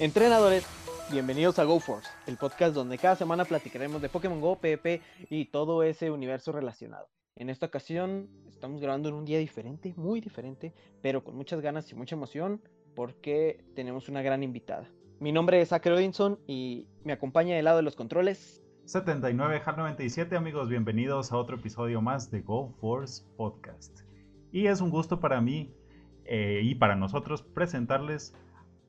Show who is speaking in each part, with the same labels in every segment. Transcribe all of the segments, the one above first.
Speaker 1: Entrenadores, bienvenidos a GoForce, el podcast donde cada semana platicaremos de Pokémon Go, PvP y todo ese universo relacionado. En esta ocasión estamos grabando en un día diferente, muy diferente, pero con muchas ganas y mucha emoción porque tenemos una gran invitada. Mi nombre es Zachary Odinson y me acompaña del lado de los controles
Speaker 2: 79 HAL 97 amigos, bienvenidos a otro episodio más de GoForce Podcast. Y es un gusto para mí eh, y para nosotros presentarles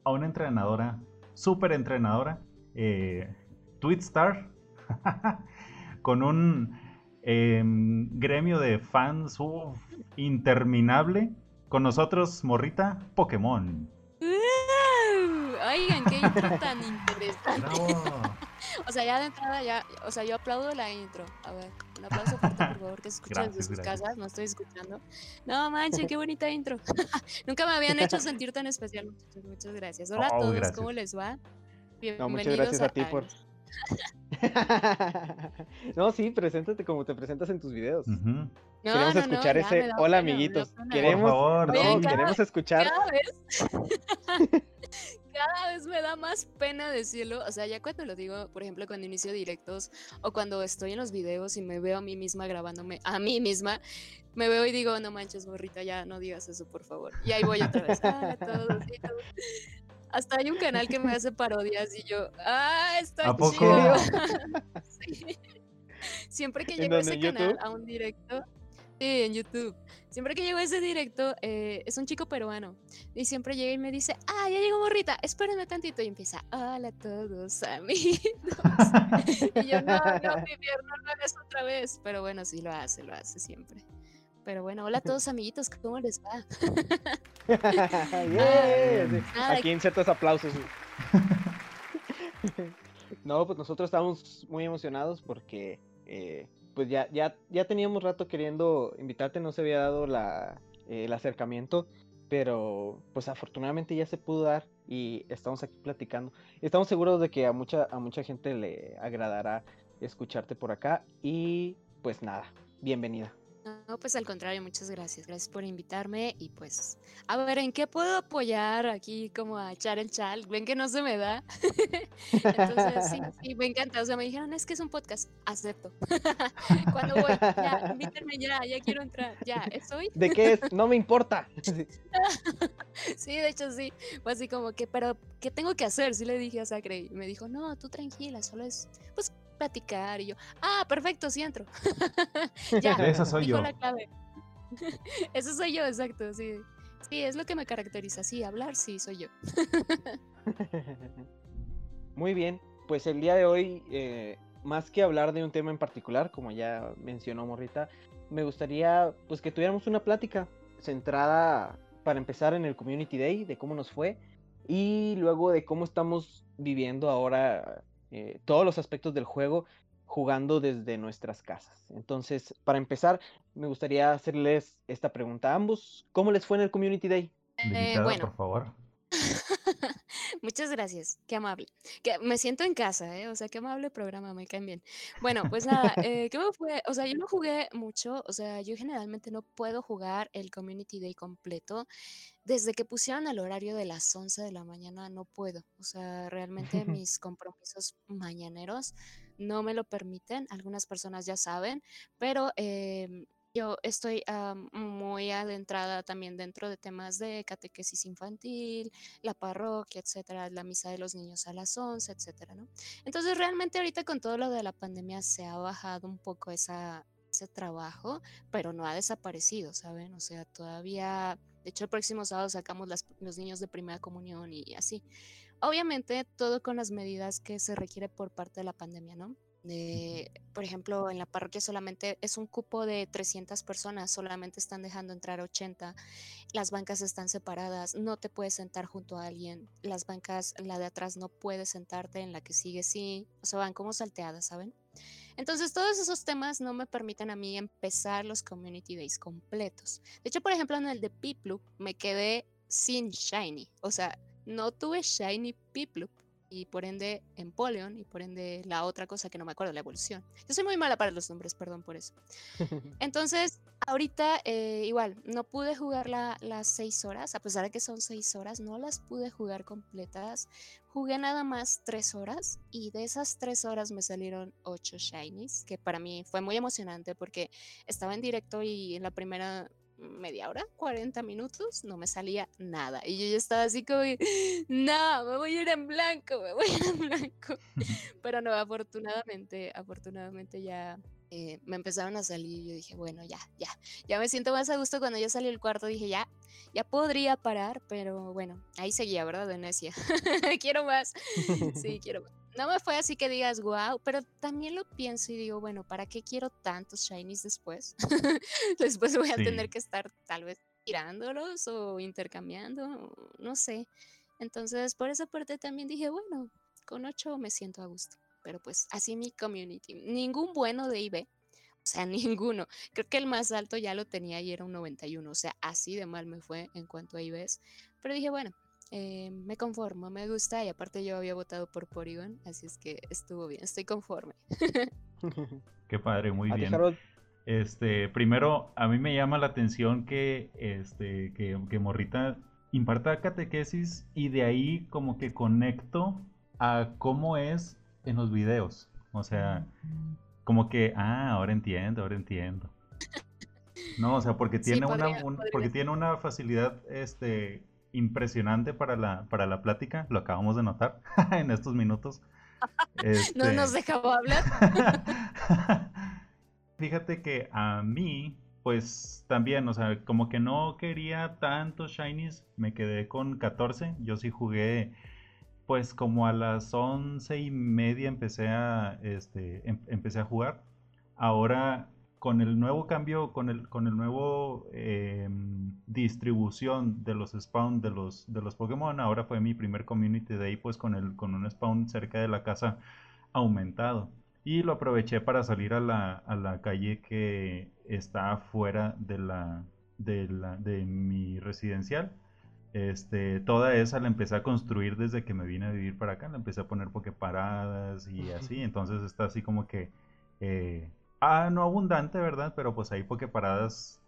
Speaker 2: a una entrenadora, súper entrenadora, eh, Twitstar, con un em, gremio de fans interminable. Con nosotros, Morrita Pokémon.
Speaker 3: Oigan, qué intro tan interesante. o sea, ya de entrada, ya, o sea, yo aplaudo la intro. A ver, un aplauso fuerte, por favor, que se escuche desde sus casas, no estoy escuchando. No manches, qué bonita intro. Nunca me habían hecho sentir tan especial, muchachos. Muchas gracias. Hola a oh, todos, ¿cómo les va?
Speaker 1: Bienvenidos no, muchas gracias a, ti por. no, sí, preséntate como te presentas en tus videos. queremos escuchar ese hola amiguitos. Queremos, no, queremos escuchar.
Speaker 3: cada vez me da más pena decirlo. O sea, ya cuando lo digo, por ejemplo, cuando inicio directos o cuando estoy en los videos y me veo a mí misma grabándome a mí misma, me veo y digo, no manches, morrita, ya no digas eso, por favor. Y ahí voy otra vez. Ah, Hasta hay un canal que me hace parodias y yo, ah, está ¿A chido. Siempre que llego a ese canal, a un directo, Sí, en YouTube. Siempre que llego a ese directo, eh, es un chico peruano. Y siempre llega y me dice, ah, ya llegó morrita, espérenme tantito. Y empieza, hola a todos, amigos. y yo, no, no, mi no lo hagas otra vez. Pero bueno, sí lo hace, lo hace siempre. Pero bueno, hola a todos amiguitos, ¿cómo les va?
Speaker 1: yeah. Aquí insertas aplausos. no, pues nosotros estamos muy emocionados porque eh, pues ya, ya, ya teníamos rato queriendo invitarte, no se había dado la, eh, el acercamiento, pero pues afortunadamente ya se pudo dar y estamos aquí platicando. Estamos seguros de que a mucha, a mucha gente le agradará escucharte por acá y pues nada, bienvenida.
Speaker 3: No, pues al contrario, muchas gracias. Gracias por invitarme y pues a ver, ¿en qué puedo apoyar aquí como a echar el chal? Ven que no se me da. Entonces, sí, sí, me encanta. O sea, me dijeron, es que es un podcast, acepto. Cuando voy, ya, invítenme ya, ya quiero entrar, ya, ¿es hoy?
Speaker 1: ¿De qué es? No me importa.
Speaker 3: sí, de hecho sí. Fue así como que, pero, ¿qué tengo que hacer? Sí le dije a Sacre y me dijo, no, tú tranquila, solo es, pues platicar. Y yo, ah, perfecto, sí entro.
Speaker 2: ya, eso soy yo. La
Speaker 3: clave. eso soy yo, exacto, sí. Sí, es lo que me caracteriza, sí, hablar, sí, soy yo.
Speaker 1: Muy bien, pues el día de hoy, eh, más que hablar de un tema en particular, como ya mencionó Morrita, me gustaría pues que tuviéramos una plática centrada para empezar en el Community Day, de cómo nos fue, y luego de cómo estamos viviendo ahora eh, todos los aspectos del juego jugando desde nuestras casas. Entonces, para empezar, me gustaría hacerles esta pregunta a ambos. ¿Cómo les fue en el Community Day?
Speaker 2: Eh, bueno. por favor.
Speaker 3: Muchas gracias, qué amable. Que me siento en casa, ¿eh? O sea, qué amable programa, me caen bien. Bueno, pues nada, eh, ¿qué me fue? O sea, yo no jugué mucho, o sea, yo generalmente no puedo jugar el Community Day completo. Desde que pusieron el horario de las 11 de la mañana, no puedo. O sea, realmente mis compromisos mañaneros no me lo permiten. Algunas personas ya saben, pero... Eh, yo estoy muy adentrada también dentro de temas de catequesis infantil, la parroquia, etcétera, la misa de los niños a las 11, etcétera, ¿no? Entonces, realmente ahorita con todo lo de la pandemia se ha bajado un poco ese trabajo, pero no ha desaparecido, ¿saben? O sea, todavía, de hecho, el próximo sábado sacamos los niños de primera comunión y así. Obviamente, todo con las medidas que se requiere por parte de la pandemia, ¿no? Por ejemplo, en la parroquia solamente es un cupo de 300 personas, solamente están dejando entrar 80, las bancas están separadas, no te puedes sentar junto a alguien, las bancas, la de atrás no puedes sentarte, en la que sigue sí, o sea, van como salteadas, ¿saben? Entonces, todos esos temas no me permiten a mí empezar los community days completos. De hecho, por ejemplo, en el de Piplup me quedé sin Shiny, o sea, no tuve Shiny Piplup y por ende Empoleon y por ende la otra cosa que no me acuerdo, la evolución. Yo soy muy mala para los nombres, perdón por eso. Entonces, ahorita eh, igual, no pude jugar las seis horas, a pesar de que son seis horas, no las pude jugar completas. Jugué nada más tres horas y de esas tres horas me salieron ocho shinies, que para mí fue muy emocionante porque estaba en directo y en la primera media hora, 40 minutos, no me salía nada. Y yo ya estaba así como, no, me voy a ir en blanco, me voy a ir en blanco. Pero no, afortunadamente, afortunadamente ya eh, me empezaron a salir y yo dije, bueno, ya, ya, ya me siento más a gusto cuando ya salió el cuarto, dije, ya, ya podría parar, pero bueno, ahí seguía, ¿verdad? Venecia. quiero más, sí, quiero más no me fue así que digas, wow, pero también lo pienso y digo, bueno, ¿para qué quiero tantos shinies después? después voy a tener que estar tal vez tirándolos o intercambiando, no sé. Entonces, por esa parte también dije, bueno, con ocho me siento a gusto. Pero pues así mi community. Ningún bueno de IB. O sea, ninguno. Creo que el más alto ya lo tenía y era un 91. O sea, así de mal me fue en cuanto a IBs. Pero dije, bueno, eh, me conformo, me gusta y aparte yo había votado por Porygon, así es que estuvo bien, estoy conforme.
Speaker 2: Qué padre, muy bien. Este, primero, a mí me llama la atención que, este, que, que Morrita imparta catequesis y de ahí como que conecto a cómo es en los videos. O sea, como que, ah, ahora entiendo, ahora entiendo. No, o sea, porque tiene una porque tiene una facilidad este impresionante para la, para la plática, lo acabamos de notar en estos minutos.
Speaker 3: no nos este dejaba hablar.
Speaker 2: Fíjate que a mí, pues también, o sea, como que no quería tantos shinies, me quedé con 14. Yo sí jugué, pues como a las once y media empecé a, este, em, empecé a jugar. Ahora con el nuevo cambio, con el, con el nuevo em, distribución de los spawn de los, de los Pokémon, ahora fue mi primer community day pues con, el, con un spawn cerca de la casa aumentado. Y lo aproveché para salir a la, a la calle que está fuera de, la, de, la, de mi residencial. Este, toda esa la empecé a construir desde que me vine a vivir para acá. La empecé a poner pokeparadas y así. Entonces está así como que eh, Ah, no abundante, ¿verdad? Pero pues ahí porque paradas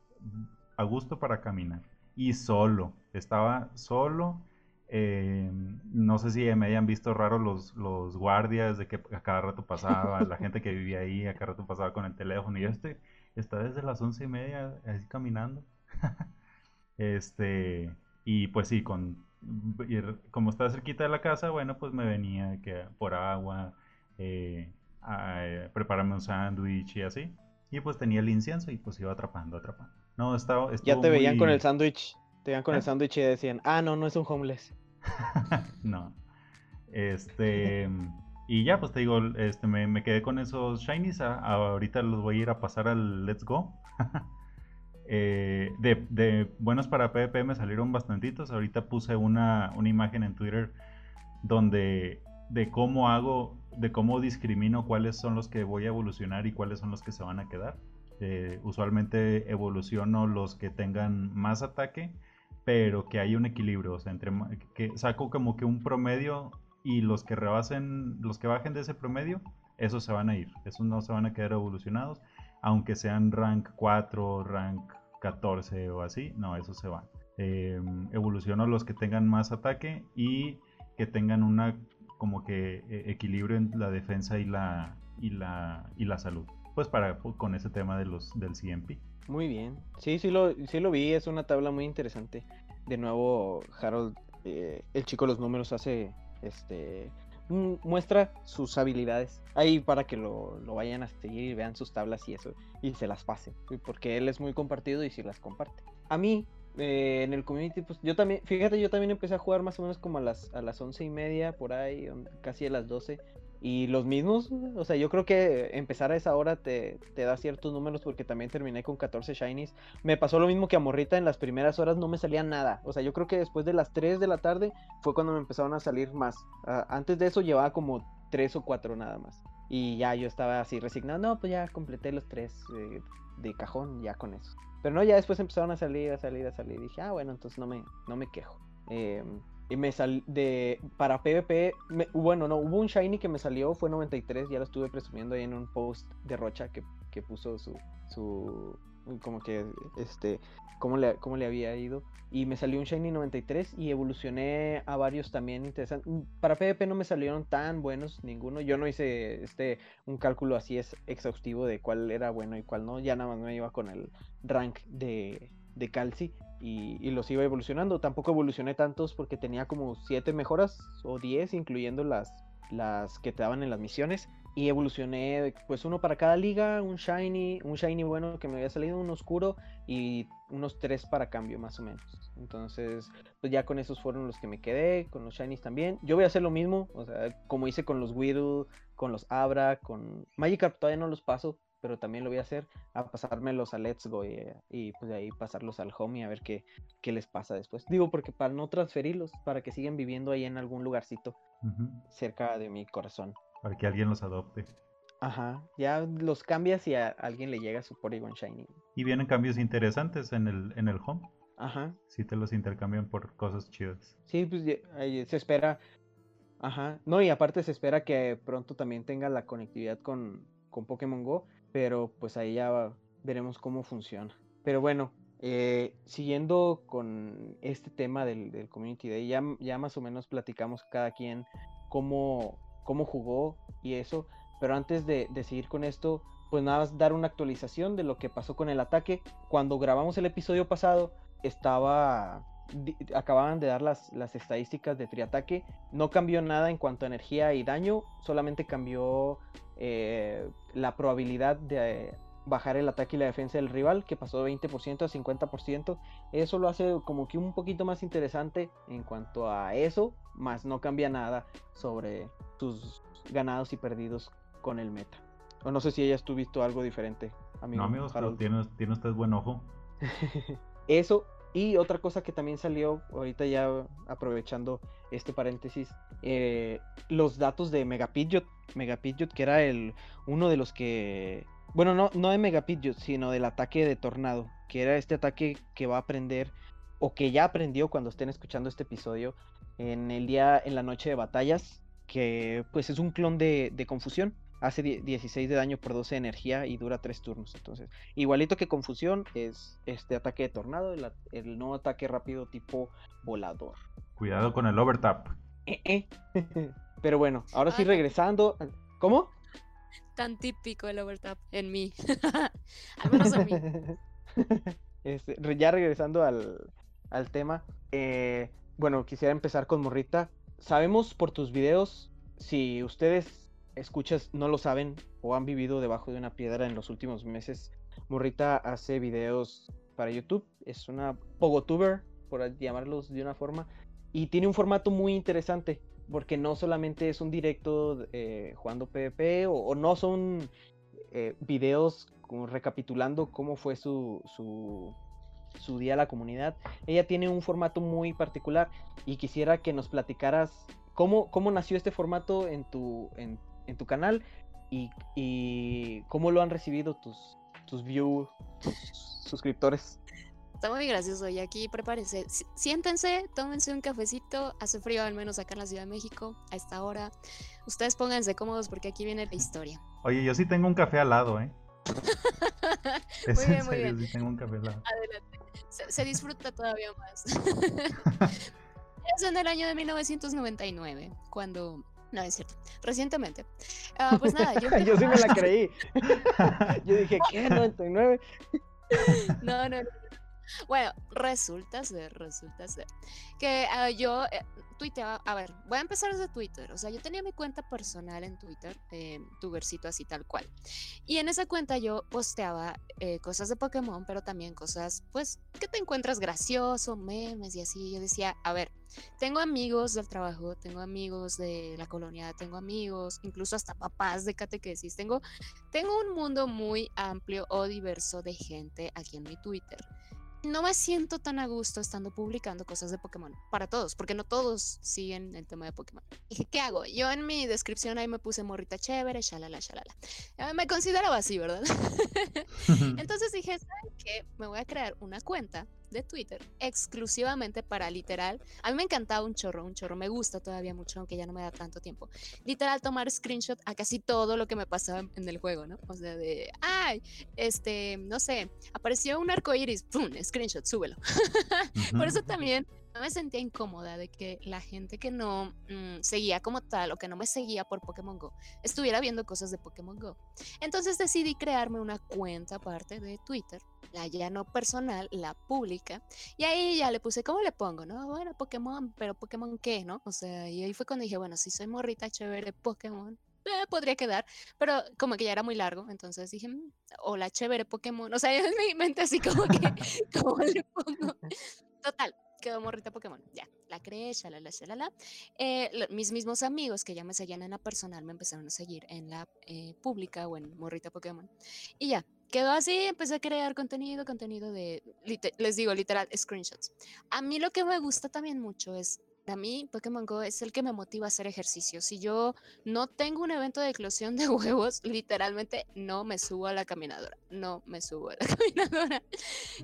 Speaker 2: a gusto para caminar. Y solo, estaba solo. Eh, no sé si me hayan visto raro los, los guardias de que a cada rato pasaba, la gente que vivía ahí, a cada rato pasaba con el teléfono. Y este está desde las once y media así caminando. este, y pues sí, con como está cerquita de la casa, bueno, pues me venía que por agua, eh, eh, prepararme un sándwich y así. Y pues tenía el incienso y pues iba atrapando, atrapando. No, estaba...
Speaker 1: Ya te veían con el sándwich. Te veían con el ¿Eh? sándwich y decían, ah, no, no es un homeless.
Speaker 2: no. Este... Y ya, pues te digo, este, me, quedé con esos shinies. ahorita los voy a ir a pasar al Let's Go. Eh, de, de, buenos para PvP me salieron bastantitos. Ahorita puse una, una imagen en Twitter donde de cómo hago, de cómo discrimino cuáles son los que voy a evolucionar y cuáles son los que se van a quedar. Eh, usualmente evoluciono los que tengan más ataque, pero que haya un equilibrio, o sea, entre que saco como que un promedio y los que rebasen, los que bajen de ese promedio, esos se van a ir, esos no se van a quedar evolucionados, aunque sean rank 4, rank 14 o así, no, esos se van. Em, evoluciono los que tengan más ataque y que tengan una como que eh, equilibren la defensa y la, y la, y la salud. Pues para con ese tema de los del CMP.
Speaker 1: Muy bien. Sí, sí lo, sí lo vi, es una tabla muy interesante. De nuevo, Harold, eh, el chico de los números hace este muestra sus habilidades ahí para que lo, lo, vayan a seguir y vean sus tablas y eso y se las pasen porque él es muy compartido y si las comparte a mí eh, en el community, pues yo también, fíjate, yo también empecé a jugar más o menos como a las, a las once y media, por ahí, casi a las 12. Y los mismos, o sea, yo creo que empezar a esa hora te, te, da ciertos números porque también terminé con 14 shinies. Me pasó lo mismo que a Morrita en las primeras horas no me salía nada. O sea, yo creo que después de las 3 de la tarde fue cuando me empezaron a salir más. antes de eso llevaba como 3 o 4 nada más. Y ya yo estaba así resignado. No, pues ya completé los 3 eh, de cajón, ya con eso. Pero no, ya después empezaron a salir, a salir, a salir. Y dije, ah, bueno, entonces no me, no me quejo. Em, Y me sal de para PvP, bueno, no, hubo un shiny que me salió, fue 93, ya lo estuve presumiendo ahí en un post de Rocha que, que puso su, su, como que, este, cómo le, cómo le había ido. Y me salió un Shiny 93 y evolucioné a varios también interesantes. Mm, para PvP no me salieron tan buenos ninguno. Yo no hice este un cálculo así es exhaustivo de cuál era bueno y cuál no. Ya nada más me iba con el rank de, de Calci y, los iba evolucionando. Tampoco evolucioné tantos porque tenía como 7 mejoras o 10, incluyendo las, las que te daban en las misiones y evolucioné pues uno para cada liga, un shiny, un shiny bueno que me había salido, un oscuro y unos tres para cambio más o menos. Entonces, pues ya con esos fueron los que me quedé, con los shinies también. Yo voy a hacer lo mismo, o sea, como hice con los Whittle, con los Abra, con Magikarp todavía no los paso, pero también lo voy a hacer, a pasármelos a Let's Go y, pues de ahí pasarlos al home y a ver qué, qué les pasa después. Digo, porque para no transferirlos, para que sigan viviendo ahí en algún lugarcito cerca de mi corazón.
Speaker 2: Para que alguien los adopte.
Speaker 1: Ajá, ya los cambias y a alguien le llega su Porygon Shiny.
Speaker 2: Y vienen cambios interesantes en el, en el home.
Speaker 1: Ajá.
Speaker 2: Si te los intercambian por cosas chidas.
Speaker 1: Sí, pues se espera. Ajá. No, y aparte se espera que pronto también tenga la conectividad con, con Pokémon Go. Pero pues ahí ya veremos cómo funciona. Pero bueno, eh, siguiendo con este tema del, del Community Day, ya, ya más o menos platicamos cada quien cómo cómo jugó y eso. Pero antes de, seguir con esto, pues nada más dar una actualización de lo que pasó con el ataque. Cuando grabamos el episodio pasado, estaba. Acababan de dar las, las estadísticas de triataque. No cambió nada en cuanto a energía y daño, solamente cambió eh, la probabilidad de bajar el ataque y la defensa del rival, que pasó de 20% a 50%. Eso lo hace como que un poquito más interesante en cuanto a eso, más no cambia nada sobre tus ganados y perdidos con el meta. O no sé si hayas tú visto algo diferente,
Speaker 2: amigo. No, amigos, pero tiene, tiene usted buen ojo.
Speaker 1: eso, y otra cosa que también salió, ahorita ya aprovechando este paréntesis, eh, los datos de Megapidgeot. Megapidgeot, que era el uno de los que bueno, no, no de Megapidgeot, sino del ataque de Tornado, que era este ataque que va a aprender, o que ya aprendió cuando estén escuchando este episodio, en el día, en la noche de batallas, que pues es un clon de, confusión. Hace 16 de daño por 12 de energía y dura 3 turnos. Entonces, igualito que confusión, es este ataque de tornado, el, el nuevo ataque rápido tipo volador.
Speaker 2: Cuidado con el overtap.
Speaker 1: Eh, eh. Pero bueno, ahora sí regresando. ¿Cómo?
Speaker 3: Tan típico el overtap en mí. al menos a mí.
Speaker 1: Este, ya regresando al, al tema, eh, bueno, quisiera empezar con Morrita. Sabemos por tus videos, si ustedes escuchas, no lo saben o han vivido debajo de una piedra en los últimos meses, Morrita hace videos para YouTube, es una pogotuber, por llamarlos de una forma, y tiene un formato muy interesante porque no solamente es un directo eh, jugando PvP o, no son eh, videos como recapitulando cómo fue su, su, su, día a la comunidad. Ella tiene un formato muy particular y quisiera que nos platicaras cómo, cómo nació este formato en tu, en, en tu canal y, y, cómo lo han recibido tus, tus views, tus suscriptores.
Speaker 3: Está muy gracioso y aquí prepárense. Siéntense, tómense un cafecito. Hace frío, al menos acá en la Ciudad de México, a esta hora. Ustedes pónganse cómodos porque aquí viene la historia.
Speaker 2: Oye, yo sí tengo un café al lado, ¿eh?
Speaker 3: muy bien, muy bien. Sí tengo un café al lado. Adelante. Se, disfruta todavía más. es en el año de 1999, cuando no, es cierto. Recientemente. Ah, pues nada,
Speaker 1: yo... yo sí me la creí. yo dije, ¿qué? ¿99?
Speaker 3: no, no, no. Bueno, resulta ser, resulta ser que ah, yo eh, tuiteaba, a ver, voy a empezar desde Twitter, o sea, yo tenía mi cuenta personal en Twitter, eh, versito así tal cual, y en esa cuenta yo posteaba eh, cosas de Pokémon, pero también cosas, pues, que te encuentras gracioso, memes y así, yo decía, a ver, tengo amigos del trabajo, tengo amigos de la colonia, tengo amigos, incluso hasta papás de catequesis, tengo, tengo un mundo muy amplio o diverso de gente aquí en mi Twitter no me siento tan a gusto estando publicando cosas de Pokémon para todos, porque no todos siguen el tema de Pokémon. dije, ¿qué hago? Yo en mi descripción ahí me puse morrita chévere, shalala, shalala. Eh, me consideraba así, ¿verdad? Entonces dije, ¿saben qué? Me voy a crear una cuenta de Twitter exclusivamente para literal. A mí me encantaba un chorro, un chorro. Me gusta todavía mucho, aunque ya no me da tanto tiempo. Literal, tomar screenshot a casi todo lo que me pasaba en, el juego, ¿no? O sea, de, ay, este, no sé, apareció un arco iris, ¡pum! Screenshot, súbelo. Por eso también me sentía incómoda de que la gente que no mm, seguía como tal o que no me seguía por Pokémon Go estuviera viendo cosas de Pokémon Go. Entonces decidí crearme una cuenta aparte de Twitter, la ya no personal, la pública, y ahí ya le puse, ¿cómo le pongo? No, bueno, Pokémon, pero Pokémon qué, ¿no? O sea, y ahí fue cuando dije, bueno, si soy morrita chévere Pokémon, eh, podría quedar, pero como que ya era muy largo, entonces dije, mm, hola, chévere Pokémon, o sea, en mi mente así como que, ¿cómo le pongo? Total, quedó morrita Pokémon. Ya, la creé, shalala, shalala. Eh, mis mismos amigos que ya me seguían en la personal me empezaron a seguir en la eh, pública o en morrita Pokémon. Y ya, quedó así, empecé a crear contenido, contenido de, les digo, literal, screenshots. A mí lo que me gusta también mucho es a mí Pokémon Go es el que me motiva a hacer ejercicio. Si yo no tengo un evento de eclosión de huevos, literalmente no me subo a la caminadora. No me subo a la caminadora.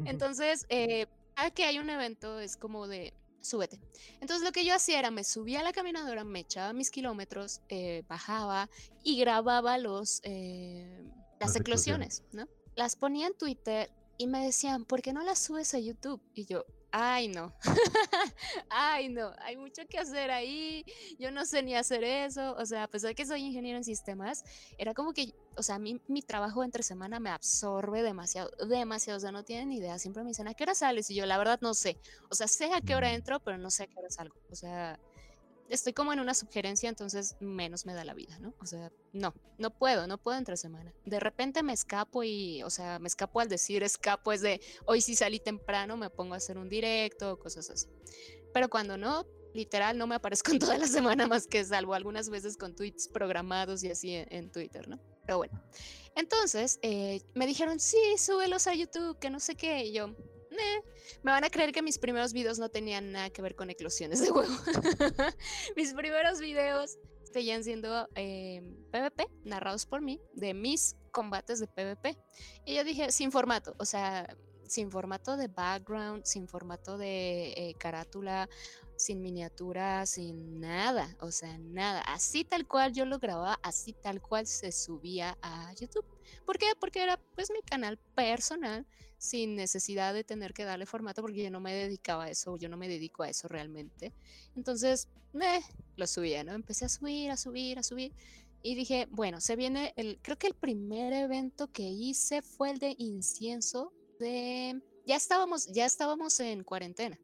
Speaker 3: Entonces, eh, que hay un evento es como de súbete. Entonces lo que yo hacía era me subía a la caminadora, me echaba mis kilómetros, eh, bajaba y grababa los eh, las, eclosiones, ¿no? Las ponía en Twitter y me decían, ¿por qué no las subes a YouTube? Y yo, Ay, no. Ay, no. Hay mucho que hacer ahí. Yo no sé ni hacer eso. O sea, a pesar de que soy ingeniero en sistemas, era como que, o sea, mí mi trabajo entre semana me absorbe demasiado, demasiado. O sea, no tienen idea. Siempre me dicen, ¿a qué hora sales? Y yo, la verdad, no sé. O sea, sé a qué hora mm. entro, pero no sé a qué hora salgo. O sea, estoy como en una sugerencia, entonces menos me da la vida, ¿no? O sea, no, no puedo, no puedo entre semana. De repente me escapo y, o sea, me escapo al decir escapo es de hoy si salí temprano me pongo a hacer un directo cosas así. Pero cuando no, literal no me aparezco en toda la semana más que salvo algunas veces con tweets programados y así en, Twitter, ¿no? Pero bueno. Entonces, eh, me dijeron, sí, súbelos a YouTube, que no sé qué. Y yo, me van a creer que mis primeros videos no tenían nada que ver con eclosiones de huevo. mis primeros videos seguían siendo PvP, em, narrados por mí, de mis combates de PvP. Y yo dije, sin formato, o sea, sin formato de background, sin formato de eh, carátula, sin miniatura, sin nada, o sea, nada. Así tal cual yo lo grababa, así tal cual se subía a YouTube. ¿Por qué? Porque era pues mi canal personal sin necesidad de tener que darle formato porque yo no me dedicaba a eso, yo no me dedico a eso realmente. Entonces, me lo subía, ¿no? Empecé a subir, a subir, a subir. Y dije, bueno, se viene el, creo que el primer evento que hice fue el de incienso de, ya estábamos, ya estábamos en cuarentena.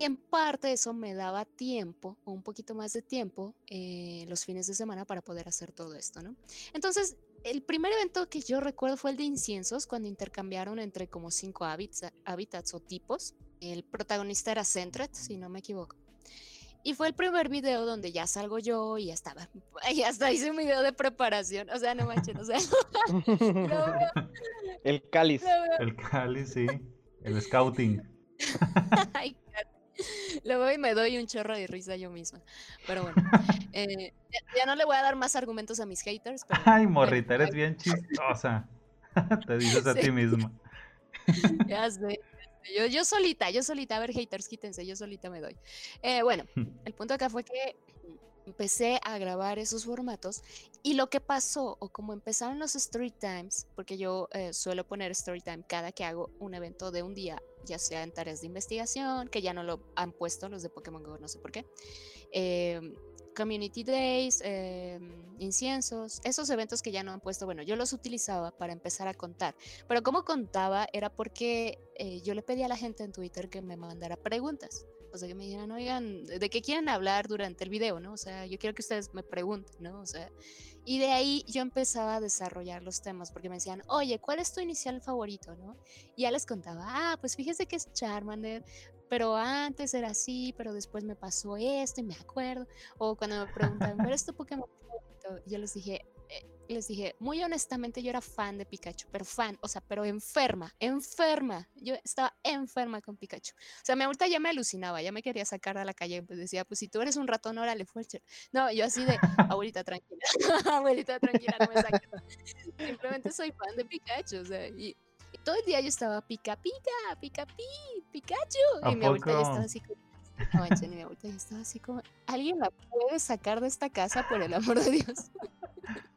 Speaker 3: En parte eso me daba tiempo, un poquito más de tiempo, eh, los fines de semana para poder hacer todo esto, ¿no? Entonces el primer evento que yo recuerdo fue el de inciensos, cuando intercambiaron entre como cinco hábitats, o tipos. El protagonista era Centret, si no me equivoco. Y fue el primer video donde ya salgo yo y ya estaba. Y hasta hice un video de preparación. O sea, no manches, o sea.
Speaker 1: el cáliz.
Speaker 2: El cáliz, sí. El scouting.
Speaker 3: Ay, Luego y me doy un chorro de risa yo misma. Pero bueno, eh, ya, no le voy a dar más argumentos a mis haters.
Speaker 2: Ay, morrita, eres bien chistosa. Te dices a ti misma.
Speaker 3: ya sé. Yo, yo solita, yo solita, a ver, haters, quítense, yo solita me doy. Eh, bueno, el punto acá fue que empecé a grabar esos formatos y lo que pasó o como empezaron los story times, porque yo eh, suelo poner story time cada que hago un evento de un día, ya sea en tareas de investigación, que ya no lo han puesto los de Pokémon Go, no sé por qué. Em, community Days, em, inciensos, esos eventos que ya no han puesto, bueno, yo los utilizaba para empezar a contar, pero como contaba era porque eh, yo le pedí a la gente en Twitter que me mandara preguntas. O sea, que me dijeran, oigan, ¿de qué quieren hablar durante el video, no? O sea, yo quiero que ustedes me pregunten, ¿no? O sea, y de ahí yo empezaba a desarrollar los temas, porque me decían, oye, ¿cuál es tu inicial favorito, no? Y ya les contaba, ah, pues fíjese que es Charmander, pero antes era así, pero después me pasó esto y me acuerdo. O cuando me preguntaban, ¿cuál es tu Pokémon? Yo les dije, les dije, muy honestamente yo era fan de Pikachu, pero fan, o sea, pero enferma, enferma. Yo estaba enferma con Pikachu. O sea, mi abuelita ya me alucinaba, ya me quería sacar a la calle. Pues decía, pues si tú eres un ratón, órale, fuerte. No, yo así de, abuelita, tranquila, abuelita, tranquila, no me saques. Simplemente soy fan de Pikachu, o sea, y todo el día yo estaba pica, pica, pica, pi, Pikachu. Y mi abuelita ya estaba así como, no, y mi abuelita ya estaba así como, ¿alguien la puede sacar de esta casa por el amor de Dios?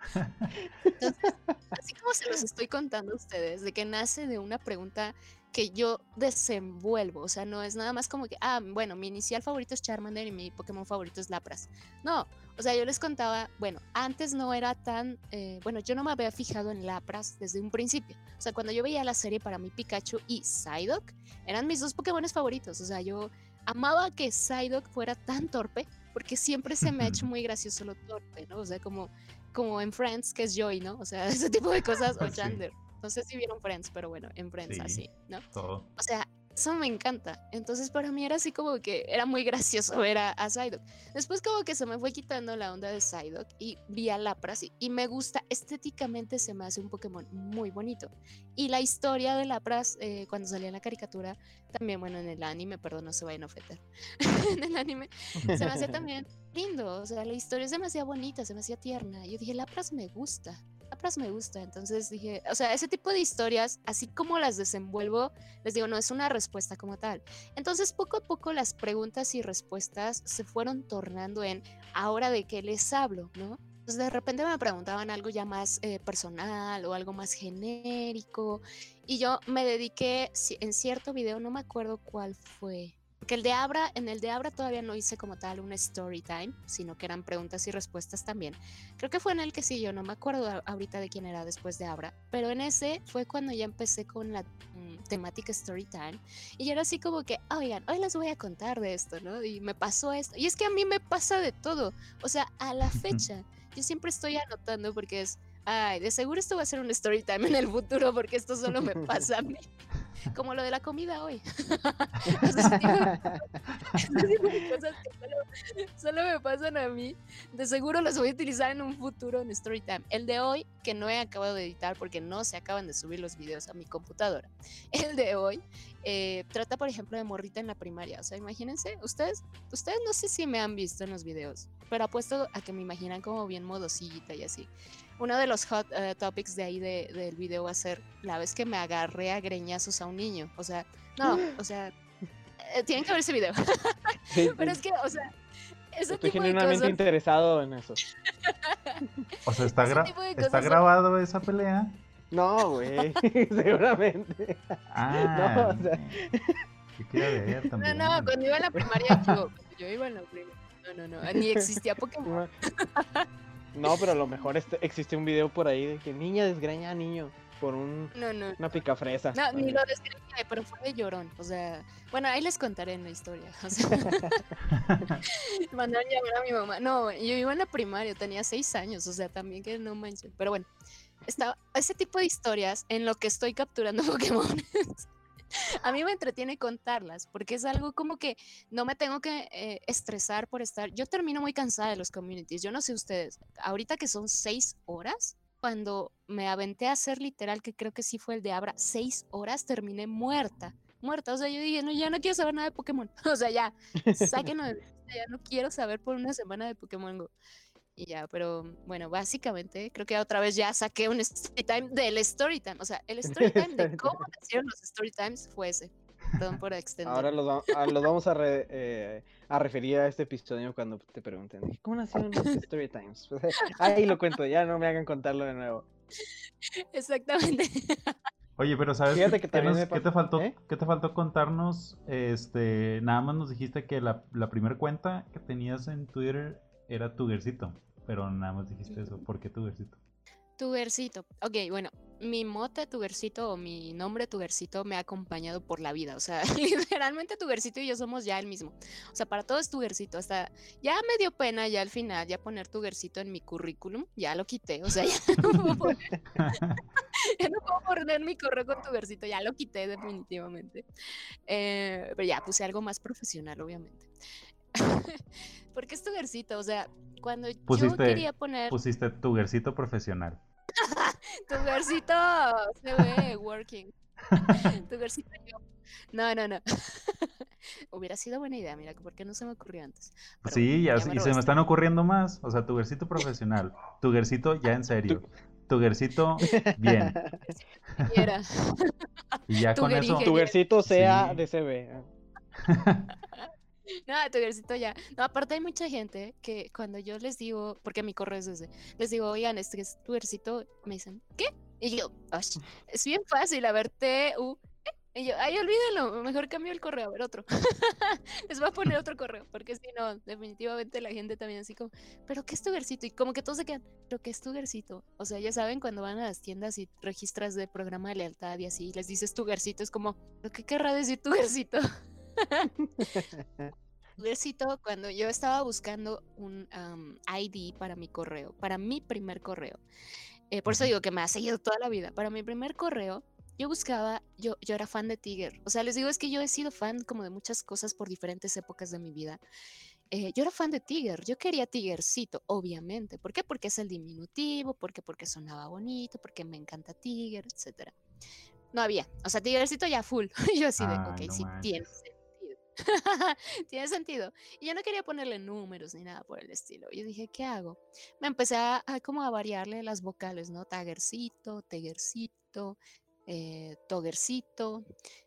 Speaker 3: Entonces, así como se los estoy contando a ustedes, de que nace de una pregunta que yo desenvuelvo, o sea, no es nada más como que, ah, bueno, mi inicial favorito es Charmander y mi Pokémon favorito es Lapras. No, o sea, yo les contaba, bueno, antes no era tan, eh, bueno, yo no me había fijado en Lapras desde un principio. O sea, cuando yo veía la serie para mí Pikachu y Psyduck eran mis dos Pokémon favoritos. O sea, yo amaba que Psyduck fuera tan torpe porque siempre se me ha hecho muy gracioso lo torpe, ¿no? O sea, como, como en Friends, que es Joy, ¿no? O sea, ese tipo de cosas, o Chandler. No sé si vieron Friends, pero bueno, en Friends así, ¿no? O sea, eso me encanta. Entonces para mí era así como que era muy gracioso ver a, a Psyduck. Después como que se me fue quitando la onda de Psyduck y vi a Lapras y, y, me gusta, estéticamente se me hace un Pokémon muy bonito. Y la historia de Lapras eh, cuando salía en la caricatura, también bueno en el anime, perdón, no se vayan a ofender, en el anime se me hacía también lindo, o sea, la historia es demasiado bonita, se me hacía tierna. Yo dije, Lapras me gusta. Lapras me gusta. Entonces dije, o sea, ese tipo de historias, así como las desenvuelvo, les digo, no es una respuesta como tal. Entonces, poco a poco las preguntas y respuestas se fueron tornando en ahora de qué les hablo, ¿no? Entonces de repente me preguntaban algo ya más eh, personal o algo más genérico y yo me dediqué en cierto video, no me acuerdo cuál fue, que el de Abra, en el de Abra todavía no hice como tal un story time, sino que eran preguntas y respuestas también. Creo que fue en el que sí, yo no me acuerdo ahorita de quién era después de Abra, pero en ese fue cuando ya empecé con la mm, temática story time y era así como que, oigan, hoy les voy a contar de esto, ¿no? Y me pasó esto. Y es que a mí me pasa de todo, o sea, a la fecha, yo siempre estoy anotando porque es, ay, de seguro esto va a ser un story time en el futuro porque esto solo me pasa a mí. Como lo de la comida hoy. cosas que solo, me pasan a mí. De seguro las voy a utilizar en un futuro en Storytime. El de hoy, que no he acabado de editar porque no se acaban de subir los videos a mi computadora. El de hoy eh, trata, por ejemplo, de morrita en la primaria. O sea, imagínense, ustedes, ustedes no sé si me han visto en los videos, pero apuesto a que me imaginan como bien modosita y así uno de los hot eh, topics de ahí del video va a ser la vez que me agarré a greñazos a un niño. O sea, no, o sea, eh, tienen que ver ese video. Pero es que, o sea,
Speaker 1: ese Estoy genuinamente interesado en eso.
Speaker 2: O sea, ¿está, ¿está grabado esa pelea?
Speaker 1: No, güey, seguramente.
Speaker 2: Ah, no, o sea... ver
Speaker 3: también. No, no, cuando iba a la primaria, yo, yo iba en la primaria. No, no, no, ni existía Pokémon.
Speaker 1: No, pero a lo mejor este, existe un video por ahí de que niña desgreña a niño por un, no, no. una picafresa.
Speaker 3: No, ni lo desgreñé, pero fue de llorón. O sea, bueno, ahí les contaré en la historia. O sea, mandaron llamar a mi mamá. No, yo iba en la primaria, tenía seis años, o sea, también que no manches. Pero bueno, está, ese tipo de historias en lo que estoy capturando Pokémon a mí me entretiene contarlas porque es algo como que no me tengo que eh, estresar por estar. Yo termino muy cansada de los communities. Yo no sé ustedes, ahorita que son seis horas, cuando me aventé a hacer literal, que creo que sí fue el de Abra, seis horas terminé muerta. Muerta, o sea, yo dije, no, ya no quiero saber nada de Pokémon. O sea, ya, sáquenlo de ya no quiero saber por una semana de Pokémon Go. Y ya, pero bueno, básicamente creo que otra vez ya saqué un story time del story time. O sea, el story time de cómo nacieron los story times fue ese. Perdón por extender.
Speaker 1: Ahora los, ah, vamos a, eh, a, referir a este episodio cuando te pregunten, ¿cómo nacieron los story times? ahí lo cuento, ya no me hagan contarlo de nuevo.
Speaker 3: Exactamente.
Speaker 2: Oye, pero ¿sabes qué, ¿qué, te faltó, ¿Eh? ¿qué te faltó contarnos? Este, nada más nos dijiste que la, la primera cuenta que tenías en Twitter era Tugercito, pero nada más dijiste eso. ¿Por qué Tugercito?
Speaker 3: Tugercito. Ok, bueno, mi mote Tugercito o mi nombre Tugercito me ha acompañado por la vida. O sea, literalmente Tugercito y yo somos ya el mismo. O sea, para todo es Tugercito. Hasta ya me dio pena ya al final ya poner Tugercito en mi currículum. Ya lo quité. O sea, ya no puedo poner, ya no puedo poner mi correo con Tugercito. Ya lo quité definitivamente. Eh, pero ya puse algo más profesional, obviamente. Porque es tu versito, o sea, cuando yo quería poner...
Speaker 2: Pusiste tu versito profesional.
Speaker 3: tu versito se ve working. tu versito yo. No, no, no. Hubiera sido buena idea, mira, porque no se me ocurrió antes.
Speaker 2: sí, ya, y se me están ocurriendo más. O sea, tu versito profesional, tu versito ya en serio. Tugercito, bien. Y ya con eso.
Speaker 1: Tugercito sea
Speaker 2: Sí.
Speaker 1: de CB.
Speaker 3: No, Tugercito ya. No, aparte hay mucha gente que cuando yo les digo, porque mi correo es ese, les digo, oigan, este es Tugercito, me dicen, ¿qué? Y yo, "Ash, es bien fácil, a ver, T, U. ¿qué?". Y yo, ay, olvídenlo, mejor cambio el correo, a ver otro. Les voy a poner otro correo, porque si no, definitivamente la gente también así como, ¿pero qué es Tugercito? Y como que todos se quedan, ¿pero qué es Tugercito? O sea, ya saben, cuando van a las tiendas y registras de programa de lealtad y así, les dices Tugercito, es como, ¿pero qué querrá decir Tugercito? Tugercito, cuando yo estaba buscando un ID para mi correo, para mi primer correo, eh, por eso digo que me ha seguido toda la vida, para mi primer correo, yo buscaba, yo, yo era fan de Tiger, o sea, les digo, es que yo he sido fan como de muchas cosas por diferentes épocas de mi vida. Eh, yo era fan de Tiger, yo quería Tigercito, obviamente. ¿Por qué? Porque es el diminutivo, porque porque sonaba bonito, porque me encanta Tiger, etcétera. No había, o sea, Tigercito ya full. yo así de,
Speaker 2: Ay,
Speaker 3: ok,
Speaker 2: no
Speaker 3: sí, tiene
Speaker 2: manches.
Speaker 3: sentido. tiene sentido. Y yo no quería ponerle números ni nada por el estilo. Yo dije, ¿qué hago? Me empecé a, como a variarle las vocales, ¿no? Tagercito, Tegercito, eh, Togercito,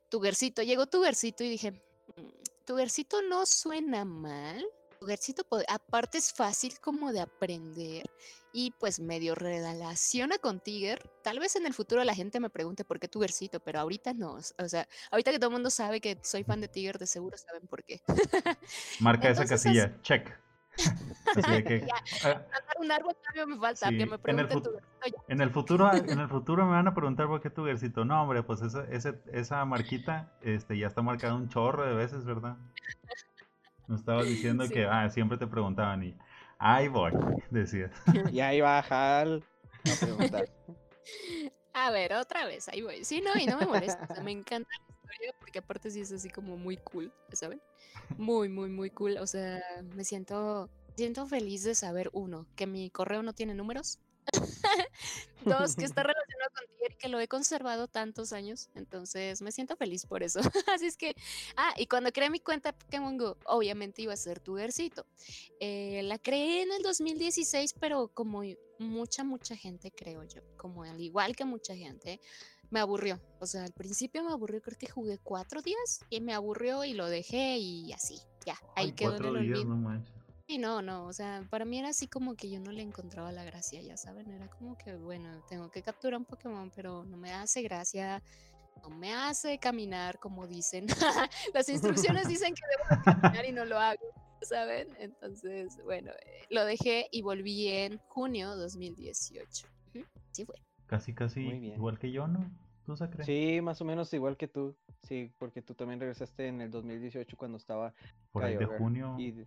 Speaker 3: Tugercito. Llegó Tugercito y dije, "Mm, Tugercito no suena mal. Tugercito, aparte es fácil como de aprender y pues medio relaciona con Tiger. Tal vez en el futuro la gente me pregunte por qué Tugercito, pero ahorita no. O sea, ahorita que todo el mundo sabe que soy fan de Tiger, de seguro saben por qué.
Speaker 2: Marca esa casilla, check. Así que,
Speaker 3: Ya.
Speaker 2: ah,
Speaker 3: un árbol me falta,
Speaker 2: Sí,
Speaker 3: que
Speaker 2: en
Speaker 3: me
Speaker 2: el
Speaker 3: pregunten
Speaker 2: en futuro, en el futuro me van a preguntar por qué Tugercito. No, hombre, pues esa, ese- esa marquita este, ya está marcada un chorro de veces, ¿verdad? Me estabas diciendo
Speaker 3: Sí.
Speaker 2: que ah, siempre te preguntaban y ahí voy, decías.
Speaker 1: Y ahí va Hal a preguntar.
Speaker 3: A ver, otra vez, ahí voy. Sí, no, y no me molesta. o sea, me encanta la historia porque aparte sí es así como muy cool, ¿saben? Muy, muy, muy cool. O sea, me siento, siento feliz de saber, uno, que mi correo no tiene números. Dos, que está relacionado con Tiger y que lo he conservado tantos años. Entonces, me siento feliz por eso. Así es que, ah, y cuando creé mi cuenta Pokémon Go, obviamente iba a ser Tugercito. Eh, la creé en el 2016, pero como mucha, mucha gente, creo yo, como al igual que mucha gente, me aburrió. O sea, al principio me aburrió, creo que jugué cuatro días y me aburrió y lo dejé y así, ya, ahí
Speaker 2: Ay,
Speaker 3: quedó en
Speaker 2: cuatro
Speaker 3: el
Speaker 2: días,
Speaker 3: olvido.
Speaker 2: no
Speaker 3: no, no, o sea, para mí era así como que yo no le encontraba la gracia, ya saben, era como que, bueno, tengo que capturar un Pokémon, pero no me hace gracia, no me hace caminar como dicen. Las instrucciones dicen que debo de caminar y no lo hago, ¿saben? Entonces, bueno, eh, lo dejé y volví en junio 2018. Ujú, Sí fue.
Speaker 2: Casi, casi
Speaker 1: Muy bien.
Speaker 2: igual que yo, ¿no? ¿Tú se crees?
Speaker 1: Sí, más o menos igual que tú. Sí, porque tú también regresaste en el 2018 cuando estaba
Speaker 2: Por ahí de junio,
Speaker 1: Y de-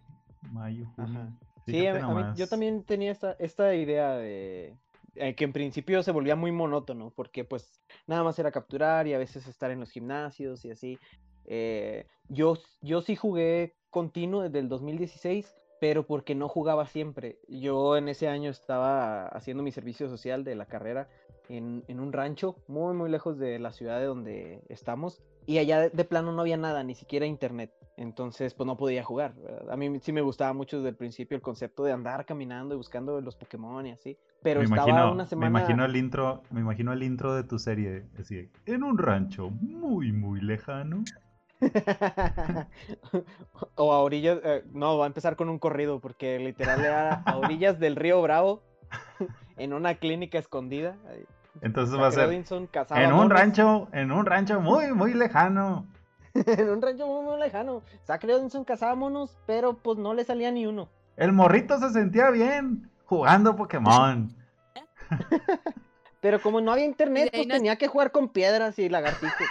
Speaker 2: mayo, junio.
Speaker 1: Ajá. Sí,
Speaker 2: Fíjate
Speaker 1: a mí- a mí- yo también tenía esta, esta idea de eh, que en principio se volvía muy monótono, porque pues nada más era capturar y a veces estar en los gimnasios y así. Eh, yo, yo sí jugué continuo desde el 2016, pero porque no jugaba siempre. Yo en ese año estaba haciendo mi servicio social de la carrera en, en un rancho muy, muy lejos de la ciudad de donde estamos. Y allá de, plano no había nada, ni siquiera internet. Entonces, pues no podía jugar. ¿verdad? A mí sí me gustaba mucho desde el principio el concepto de andar caminando y buscando los Pokémon y así. Pero
Speaker 2: me
Speaker 1: estaba
Speaker 2: imagino,
Speaker 1: una
Speaker 2: me
Speaker 1: semana.
Speaker 2: imagino el intro, me imagino el intro de tu serie, así, en un rancho muy, muy lejano.
Speaker 1: o a orillas. eh, no, va a empezar con un corrido, porque literal era a orillas del río Bravo, en una clínica escondida.
Speaker 2: Entonces va a ser
Speaker 1: Robinson cazaba
Speaker 2: en un
Speaker 1: monos.
Speaker 2: rancho, en un rancho muy, muy lejano.
Speaker 1: en un rancho muy, muy lejano. Zack Robinson cazaba monos, pero pues no le salía ni uno.
Speaker 2: El morrito se sentía bien jugando Pokémon.
Speaker 1: Pero como no había internet, pues tenía que jugar con piedras y lagartijos.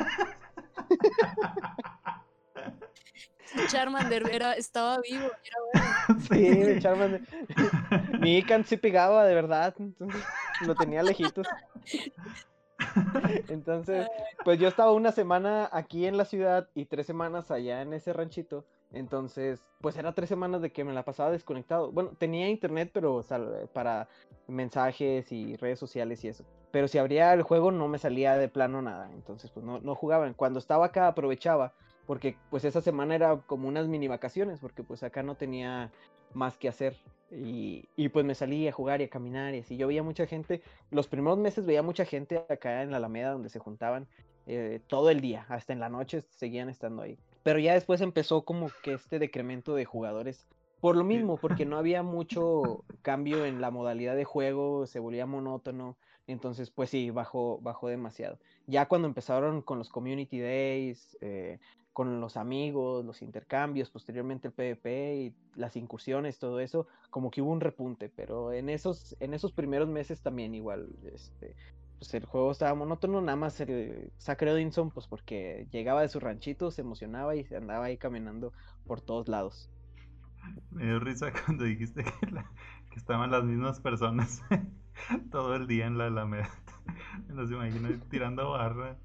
Speaker 3: Charmander era, estaba vivo, era bueno.
Speaker 1: Sí, de Charmander. Mi Ican sí pegaba de verdad, entonces lo tenía lejitos. Entonces, pues yo estaba una semana aquí en la ciudad y tres semanas allá en ese ranchito. Entonces, pues era tres semanas de que me la pasaba desconectado. Bueno, tenía internet, pero para mensajes y redes sociales y eso. Pero si abría el juego no me salía de plano nada. Entonces, pues no, no jugaba. Cuando estaba acá aprovechaba porque pues esa semana era como unas mini vacaciones, porque pues acá no tenía más que hacer. Y, y, pues me salí a jugar y a caminar y así. Yo veía mucha gente, los primeros meses veía mucha gente acá en la Alameda donde se juntaban eh, todo el día, hasta en la noche seguían estando ahí. Pero ya después empezó como que este decremento de jugadores. Por lo mismo, porque no había mucho cambio en la modalidad de juego, se volvía monótono. Entonces, pues sí, bajó, bajó demasiado. Ya cuando empezaron con los community days, eh, con los amigos, los intercambios, posteriormente el PvP y las incursiones, todo eso, como que hubo un repunte, pero en esos, en esos primeros meses también igual, este, pues el juego estaba monótono, nada más el Zack Edinson, pues porque llegaba de su ranchito, se emocionaba y se andaba ahí caminando por todos lados.
Speaker 2: Me dio risa cuando dijiste que, que estaban las mismas personas todo el día en la Alameda. Me los imagino tirando barra.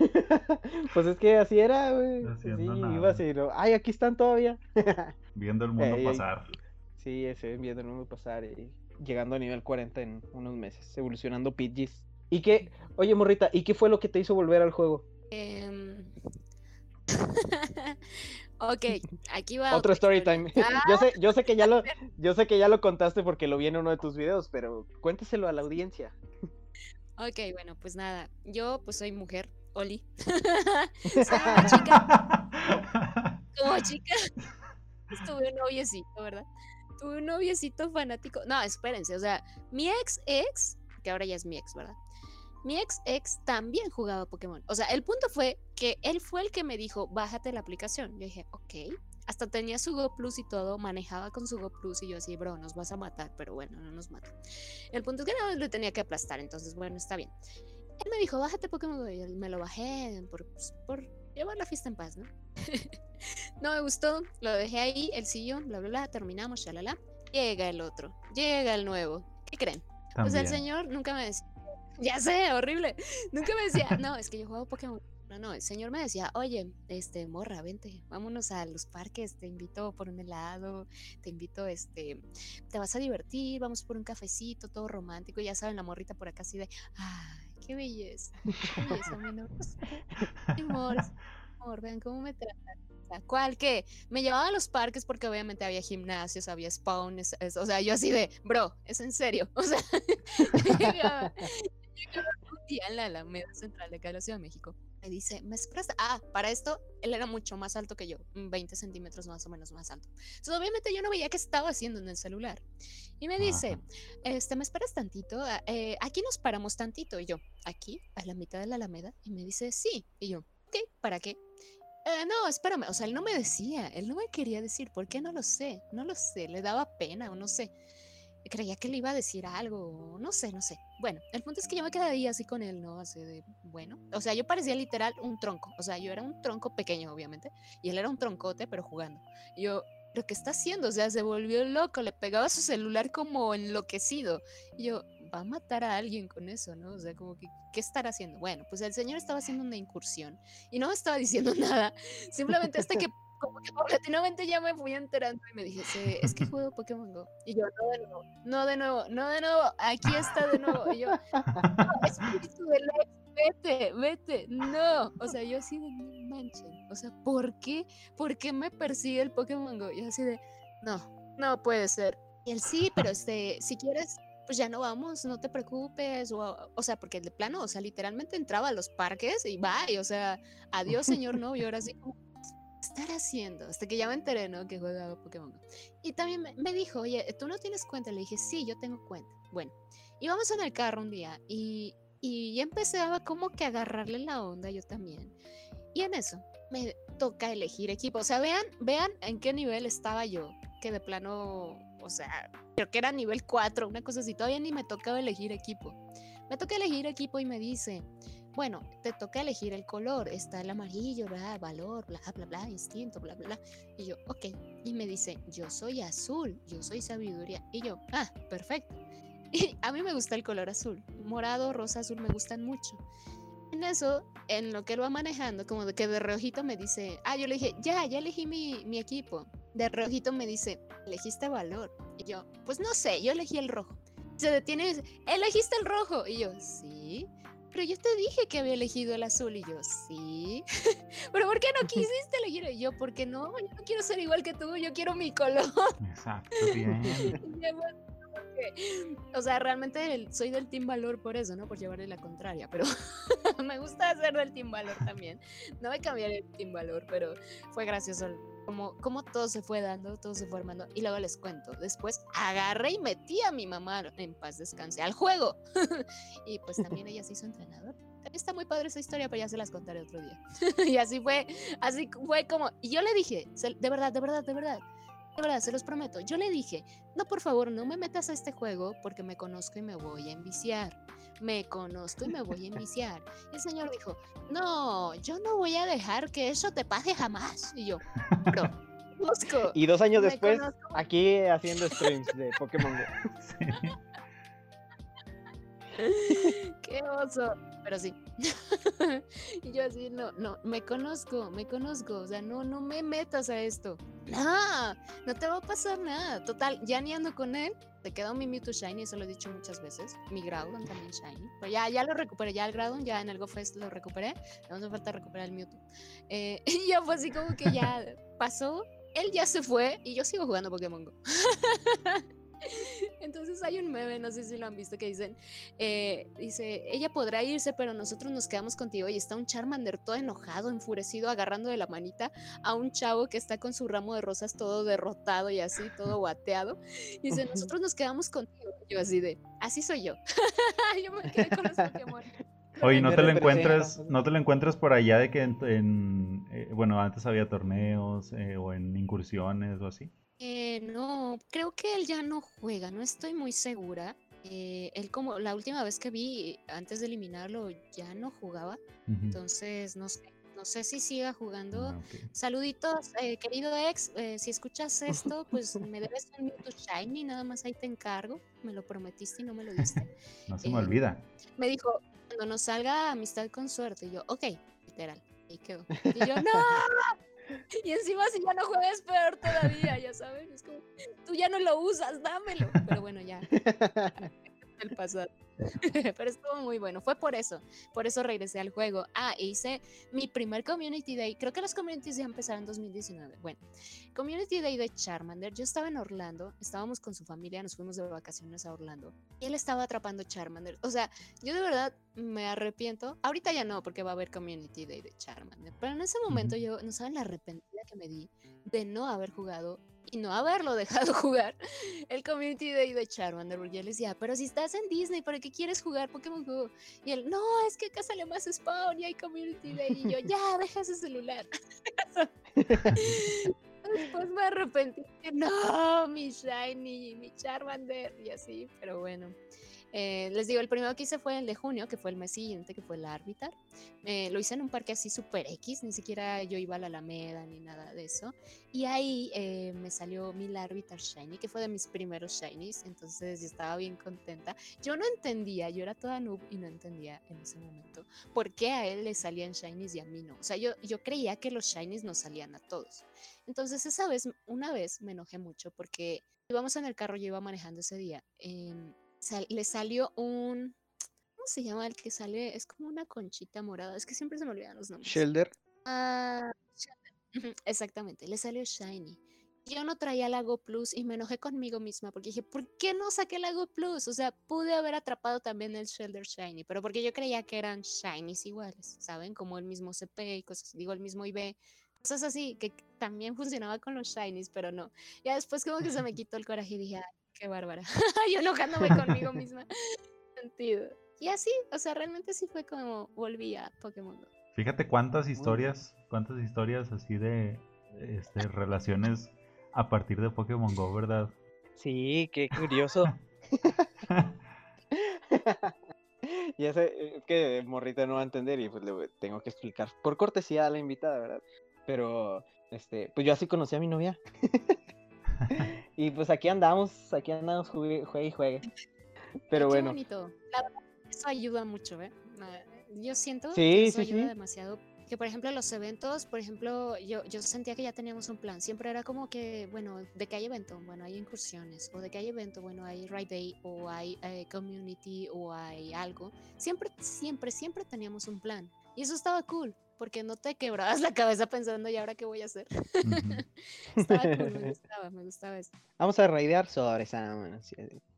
Speaker 1: pues es que así era, güey. Sí, iba así, ay, aquí están todavía.
Speaker 2: viendo el mundo pasar.
Speaker 1: Sí, ese, viendo el mundo pasar y llegando a nivel 40 en unos meses, evolucionando Pidgeys. ¿Y qué? Oye, Morrita, ¿y qué fue lo que te hizo volver al juego?
Speaker 3: Eh... ok, aquí va.
Speaker 1: Otro story time. yo sé, yo sé que ya lo, yo sé que ya lo contaste porque lo vi en uno de tus videos, pero cuéntaselo a la audiencia.
Speaker 3: Ok, bueno, pues nada, yo pues soy mujer, Oli. soy una chica. Como chica. Estuve un noviecito, ¿verdad? Tuve un noviecito fanático. No, espérense, o sea, mi ex ex, que ahora ya es mi ex, ¿verdad? Mi ex ex también jugaba Pokémon. O sea, el punto fue que él fue el que me dijo, bájate la aplicación. Yo dije, ok. Hasta tenía su Go Plus y todo, manejaba con su Go Plus y yo así, bro, nos vas a matar, pero bueno, no nos mata. El punto es que no le tenía que aplastar, entonces bueno, está bien. Él me dijo, bájate Pokémon y me lo bajé por, pues, por llevar la fiesta en paz, ¿no? no me gustó, lo dejé ahí, el sillón, bla, bla, bla, terminamos, shalala. Llega el otro, llega el nuevo. ¿Qué creen? Pues el señor nunca me decía, ya sé, horrible. Nunca me decía, no, es que yo juego Pokémon. No, no, el señor me decía, oye, este, morra, vente, vámonos a los parques, te invito por un helado, te invito, este, te vas a divertir, vamos por un cafecito, todo romántico, y ya saben, la morrita por acá así de, ay, qué belleza, qué belleza, mi amor, amor, vean cómo me tratan. ¿Cuál que? Me llevaba a los parques porque obviamente había gimnasios, había spawns, o sea, yo así de, bro, es en serio. O sea, llegaba, un día en la Alameda Central de acá de la Ciudad de México. Me dice, ¿me presta? Ah, para esto, él era mucho más alto que yo, 20 centímetros más o menos más alto. Entonces, obviamente yo no veía qué estaba haciendo en el celular. Y me dice, este, ¿me esperas tantito? Ah, eh, aquí nos paramos tantito. Y yo, ¿aquí? A la mitad de la Alameda. Y me dice, sí. Y yo, ok, ¿para qué? Eh, no, espérame, o sea, él no me decía, él no me quería decir, ¿por qué no lo sé? No lo sé, le daba pena o no sé. Creía que le iba a decir algo, no sé, no sé. Bueno, el punto es que yo me quedaría así con él, ¿no? Así de, bueno, o sea, yo parecía literal un tronco, o sea, yo era un tronco pequeño, obviamente, y él era un troncote, pero jugando. yo, ¿lo que está haciendo? O sea, se volvió loco, le pegaba su celular como enloquecido. Y yo, va a matar a alguien con eso, ¿no? O sea, como que, ¿qué estará haciendo? Bueno, pues el señor estaba haciendo una incursión y no me estaba diciendo nada, simplemente hasta que como que paulatinamente ya me fui enterando y me dije, es que juego Pokémon Go. Y yo, no de nuevo, no de nuevo, no de nuevo, aquí está de nuevo. Y yo, espíritu de vete, vete, no. O sea, yo así de, no manchen. O sea, ¿por qué? ¿Por qué me persigue el Pokémon Go? Y así de, no, no puede ser. Y él sí, pero este, si quieres, pues ya no vamos, no te preocupes, o, o sea, porque de plano, o sea, literalmente entraba a los parques y bye, o sea, adiós señor novio, ahora sí como, estar haciendo? Hasta que ya me enteré, ¿no? Que juega Pokémon Y también me, dijo, oye, ¿tú no tienes cuenta? Le dije, sí, yo tengo cuenta. Bueno, íbamos en el carro un día y, y ya empezaba como que a agarrarle la onda yo también. Y en eso me toca elegir equipo. O sea, vean, vean en qué nivel estaba yo, que de plano o sea, creo que era nivel 4, una cosa así, todavía ni me tocaba elegir equipo. Me toca elegir equipo y me dice, bueno, te toca elegir el color, está el amarillo, bla, valor, bla, bla, bla, instinto, bla, bla, bla. Y yo, ok. Y me dice, yo soy azul, yo soy sabiduría. Y yo, ah, perfecto. Y a mí me gusta el color azul, morado, rosa, azul, me gustan mucho. En eso, en lo que él va manejando, como de que de reojito me dice, ah, yo le dije, ya, ya elegí mi, mi equipo. De rojito me dice, ¿elegiste valor? Y yo, pues no sé, yo elegí el rojo. Se detiene y dice, ¿elegiste el rojo? Y yo, sí. Pero yo te dije que había elegido el azul y yo, sí. pero ¿por qué no quisiste elegir? Y yo, porque no, yo no quiero ser igual que tú, yo quiero mi color.
Speaker 2: Exacto, bien.
Speaker 3: o sea, realmente soy del Team Valor por eso, ¿no? Por llevarle la contraria, pero me gusta ser del Team Valor también. No me cambiaré el Team Valor, pero fue gracioso como, todo se fue dando, todo se fue armando. Y luego les cuento, después agarré y metí a mi mamá en paz descanse al juego. y pues también ella se hizo entrenador. Está muy padre esa historia, pero ya se las contaré otro día. y así fue, así fue como, y yo le dije, de verdad, de verdad, de verdad, de verdad, se los prometo. Yo le dije, no, por favor, no me metas a este juego porque me conozco y me voy a enviciar. Me conozco y me voy a enviciar. Y el señor dijo, no, yo no voy a dejar que eso te pase jamás. Y yo, no. Conozco,
Speaker 1: y dos años después, aquí haciendo streams de Pokémon Go.
Speaker 3: Qué oso. Pero sí. y yo así, no, no, me conozco, me conozco. O sea, no, no me metas a esto. No, no te va a pasar nada. Total, ya ni ando con él. Te quedó mi Mewtwo Shiny, eso lo he dicho muchas veces. Mi Groudon también Shiny. Pero ya, ya lo recuperé, ya el Groudon, ya en el GoFest lo recuperé. No hace falta recuperar el Mewtwo. Eh, y ya fue así como que ya pasó. Él ya se fue y yo sigo jugando Pokémon Go. Entonces hay un meme, no sé si lo han visto, que dicen, eh, dice, ella podrá irse, pero nosotros nos quedamos contigo. Y está un Charmander todo enojado, enfurecido, agarrando de la manita a un chavo que está con su ramo de rosas todo derrotado y así, todo guateado. Y dice, nosotros nos quedamos contigo. yo así de, así soy yo. yo me quedé con los Pokémon.
Speaker 2: Oye, ¿no te lo encuentras, no te lo encuentras por allá de que en, eh, bueno, antes había torneos eh, o en incursiones o así?
Speaker 3: Eh, no, creo que él ya no juega, no estoy muy segura. Eh, él como la última vez que vi, antes de eliminarlo, ya no jugaba. Entonces, no sé, no sé si siga jugando. Ah, Saluditos, eh, querido ex, si escuchas esto, pues me debes un minuto shiny, nada más ahí te encargo. Me lo prometiste y no me lo diste.
Speaker 2: no se me olvida.
Speaker 3: Me dijo, cuando nos salga amistad con suerte, y yo, ok, literal, ahí quedó. Y yo, no. Y encima si ya no juegas peor todavía, ya saben, es como, tú ya no lo usas, dámelo. Pero bueno, ya. El pasado. Pero estuvo muy bueno. Fue por eso. Por eso regresé al juego. Ah, hice mi primer Community Day. Creo que los Communities ya empezaron en 2019. Bueno, Community Day de Charmander. Yo estaba en Orlando. Estábamos con su familia. Nos fuimos de vacaciones a Orlando. Y él estaba atrapando Charmander. O sea, yo de verdad me arrepiento. Ahorita ya no, porque va a haber Community Day de Charmander. Pero en ese momento yo, no saben la arrepentida que me di de no haber jugado y no haberlo dejado jugar el Community Day de Charmander, porque yo decía, pero si estás en Disney, ¿para qué quieres jugar Pokémon Go? Y él, no, es que acá sale más spawn y hay Community Day. Y yo, ya, deja ese celular. Después me arrepentí, no, mi Shiny, mi Charmander, y así, pero bueno. Eh, les digo, el primero que hice fue el de junio, que fue el mes siguiente, que fue el Arbitar. Eh, lo hice en un parque así super X, ni siquiera yo iba a la Alameda ni nada de eso. Y ahí eh, me salió mi Arbitar Shiny, que fue de mis primeros Shinies, entonces yo estaba bien contenta. Yo no entendía, yo era toda noob y no entendía en ese momento por qué a él le salían Shinies y a mí no. O sea, yo, yo creía que los Shinies nos salían a todos. Entonces esa vez, una vez me enojé mucho porque íbamos en el carro, yo iba manejando ese día. Le salió un. ¿Cómo se llama el que sale? Es como una conchita morada. Es que siempre se me olvidan los nombres.
Speaker 1: Shelder.
Speaker 3: Ah, Exactamente, le salió Shiny. Yo no traía la Go Plus y me enojé conmigo misma porque dije, ¿por qué no saqué la Go Plus? O sea, pude haber atrapado también el Shelder Shiny, pero porque yo creía que eran Shinies iguales, ¿saben? Como el mismo CP y cosas, digo, el mismo IB, cosas así, que también funcionaba con los Shinies, pero no. Ya después como que se me quitó el coraje y dije, qué bárbara. Yo enojándome conmigo misma. Sentido. Y así, o sea, realmente sí fue como volví a Pokémon
Speaker 2: Fíjate cuántas historias, cuántas historias así de este, relaciones a partir de Pokémon Go, ¿verdad?
Speaker 1: Sí, qué curioso. ya sé eh, que Morrita no va a entender y pues le tengo que explicar por cortesía a la invitada, ¿verdad? Pero, este, pues yo así conocí a mi novia. y pues aquí andamos, aquí andamos, juegue, y juegue. Pero
Speaker 3: Qué
Speaker 1: bueno.
Speaker 3: Bonito. eso ayuda mucho, ¿eh? Yo siento
Speaker 1: que
Speaker 3: eso ayuda demasiado. que por ejemplo los eventos, por ejemplo, yo, yo sentía que ya teníamos un plan. Siempre era como que, bueno, de que hay evento, bueno, hay incursiones, o de que hay evento, bueno, hay Ride Day, o hay eh, community, o hay algo. Siempre, siempre, siempre teníamos un plan. Y eso estaba cool, porque no te quebrabas la cabeza pensando, ¿y ahora qué voy a hacer? estaba cool, me gustaba, me gustaba eso.
Speaker 1: Vamos a raidear sobre esa.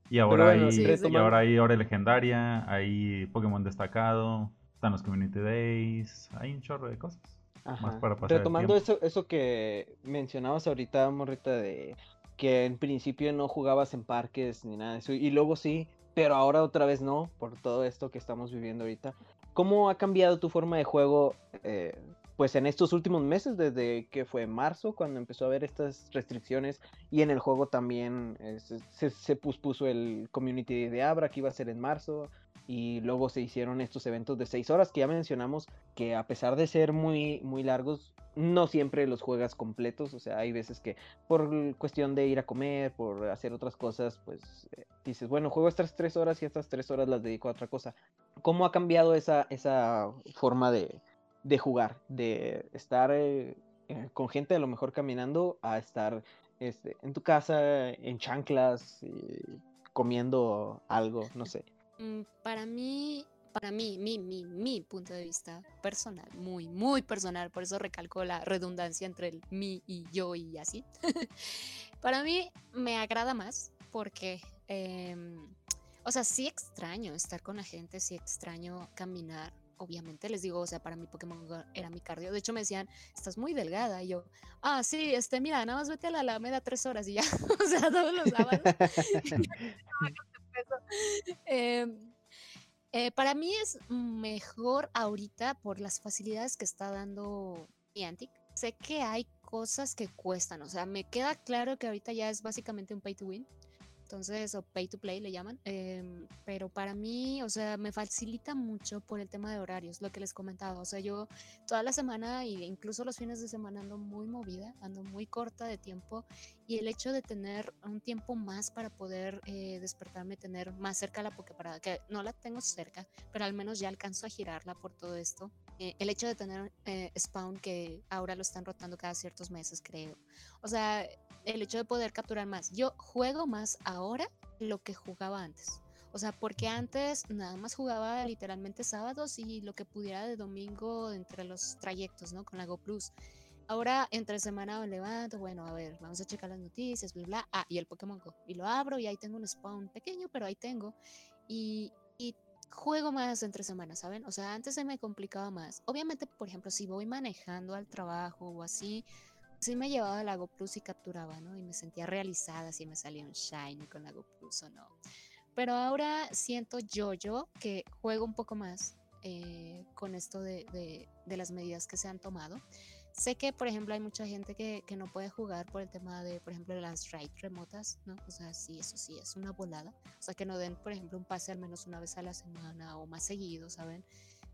Speaker 2: Y ahora, hay, y ahora hay hora legendaria, hay Pokémon destacado, están los Community Days, hay un chorro de cosas. Más para pasar
Speaker 1: Retomando eso, eso que mencionabas ahorita, Morrita, de que en principio no jugabas en parques ni nada de eso, y luego sí, pero ahora otra vez no, por todo esto que estamos viviendo ahorita. ¿Cómo ha cambiado tu forma de juego eh, pues en estos últimos meses, desde que fue marzo, cuando empezó a haber estas restricciones, y en el juego también eh, se, se, el community de Abra, que iba a ser en marzo, y luego se hicieron estos eventos de seis horas, que ya mencionamos que a pesar de ser muy, muy largos, no siempre los juegas completos, o sea, hay veces que por cuestión de ir a comer, por hacer otras cosas, pues eh, dices, bueno, juego estas tres horas y estas tres horas las dedico a otra cosa. ¿Cómo ha cambiado esa, esa forma de, de jugar, de estar eh, eh, con gente a lo mejor caminando a estar este, en tu casa, en chanclas, comiendo algo, no sé.
Speaker 3: Mm, para mí, para mí, mi, mi, mi punto de vista personal, muy, muy personal, por eso recalco la redundancia entre el mí y yo y así. para mí me agrada más porque, em, o sea, sí extraño estar con la gente, sí extraño caminar, obviamente les digo, o sea, para mí Pokémon era mi cardio. De hecho, me decían, estás muy delgada. Y yo, ah, sí, este, mira, nada más vete a la Alameda tres horas y ya. o sea, todos los sábados. Em, eh, para mí es mejor ahorita por las facilidades que está dando Niantic. Sé que hay cosas que cuestan, o sea, me queda claro que ahorita ya es básicamente un pay to win entonces, o pay to play le llaman, em, pero para mí, o sea, me facilita mucho por el tema de horarios, lo que les comentaba, o sea, yo toda la semana e incluso los fines de semana ando muy movida, ando muy corta de tiempo y el hecho de tener un tiempo más para poder eh, despertarme, tener más cerca la Poképarada, que no la tengo cerca, pero al menos ya alcanzo a girarla por todo esto. Eh, el hecho de tener eh, Spawn que ahora lo están rotando cada ciertos meses, creo. O sea, el hecho de poder capturar más. Yo juego más ahora lo que jugaba antes. O sea, porque antes nada más jugaba literalmente sábados y lo que pudiera de domingo entre los trayectos, ¿no? Con la Go Plus. Ahora entre semana me levanto, bueno, a ver, vamos a checar las noticias, bla, bla. Ah, y el Pokémon Go. Y lo abro y ahí tengo un spawn pequeño, pero ahí tengo. Y, y juego más entre semanas, ¿saben? O sea, antes se me complicaba más. Obviamente, por ejemplo, si voy manejando al trabajo o así, sí me llevaba la GoPlus y capturaba, ¿no? Y me sentía realizada si me salía un Shiny con la GoPlus o no. Pero ahora siento yo, yo, que juego un poco más eh, con esto de, de, las medidas que se han tomado. Sé que, por ejemplo, hay mucha gente que, que, no puede jugar por el tema de, por ejemplo, las raid remotas, ¿no? O sea, sí, eso sí, es una volada. O sea, que no den, por ejemplo, un pase al menos una vez a la semana o más seguido, ¿saben?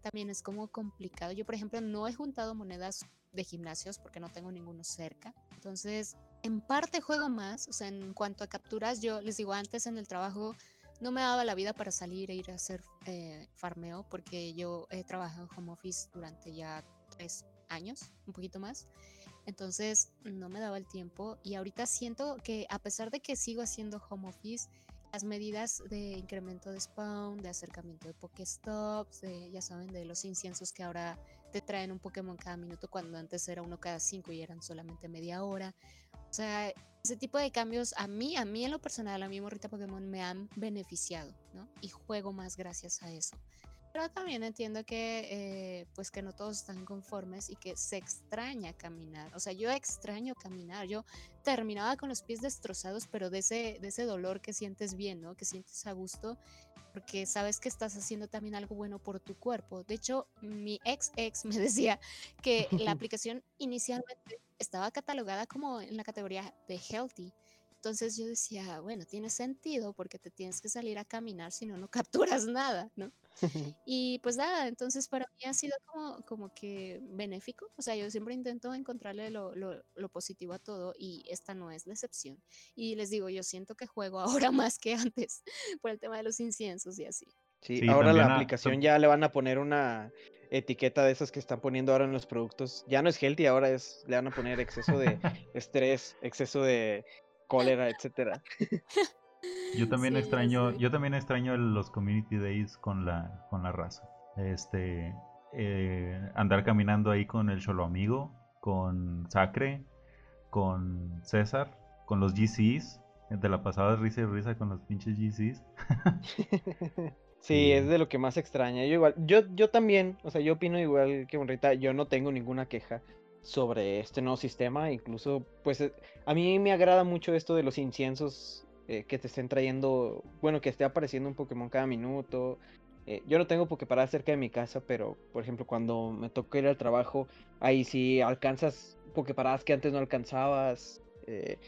Speaker 3: También es como complicado. Yo, por ejemplo, no he juntado monedas de gimnasios porque no tengo ninguno cerca. Entonces, en parte juego más, o sea, en cuanto a capturas, yo les digo, antes en el trabajo no me daba la vida para salir e ir a hacer eh, farmeo porque yo he trabajado home office durante ya tres años, un poquito más. Entonces no me daba el tiempo y ahorita siento que a pesar de que sigo haciendo home office, las medidas de incremento de spawn, de acercamiento de Pokéstops, de, ya saben, de los inciensos que ahora te traen un Pokémon cada minuto cuando antes era uno cada cinco y eran solamente media hora. O sea, ese tipo de cambios a mí, a mí en lo personal, a mí Morrita Pokémon me han beneficiado, ¿no? Y juego más gracias a eso. Pero también entiendo que, eh, pues que no todos están conformes y que se extraña caminar. O sea, yo extraño caminar. Yo terminaba con los pies destrozados, pero de ese, de ese dolor que sientes bien, ¿no? Que sientes a gusto porque sabes que estás haciendo también algo bueno por tu cuerpo. De hecho, mi ex ex me decía que la aplicación inicialmente estaba catalogada como en la categoría de healthy. Entonces yo decía, bueno, tiene sentido porque te tienes que salir a caminar, si no, no capturas nada, ¿no? Y pues nada, entonces para mí ha sido como, como que benéfico. O sea, yo siempre intento encontrarle lo, lo, lo, positivo a todo y esta no es la excepción. Y les digo, yo siento que juego ahora más que antes por el tema de los inciensos y así.
Speaker 1: Sí,
Speaker 2: Sí,
Speaker 1: ahora la
Speaker 2: a-
Speaker 1: aplicación ya le van a poner una etiqueta de esas que están poniendo ahora en los productos. Ya no es healthy, ahora es, le van a poner exceso de estrés, exceso de cólera, etcétera.
Speaker 2: Yo también
Speaker 3: Sí,
Speaker 2: extraño, yo también extraño los community days con la, con la raza. Este, eh, andar caminando ahí con el Cholo Amigo, con Sacre, con César, con los GCs. De la pasada risa y risa con los pinches GCs.
Speaker 1: Sí, es de lo que más extraña. Yo igual, yo, yo también, o sea, yo opino igual que Bonrita, yo no tengo ninguna queja sobre este nuevo sistema. Incluso, pues, eh, a mí me agrada mucho esto de los inciensos eh, que te estén trayendo, bueno, que esté apareciendo un Pokémon cada minuto. Eh, yo no tengo Poképarada cerca de mi casa, pero, por ejemplo, cuando me toca ir al trabajo, ahí sí alcanzas Poképaradas que antes no alcanzabas, eh,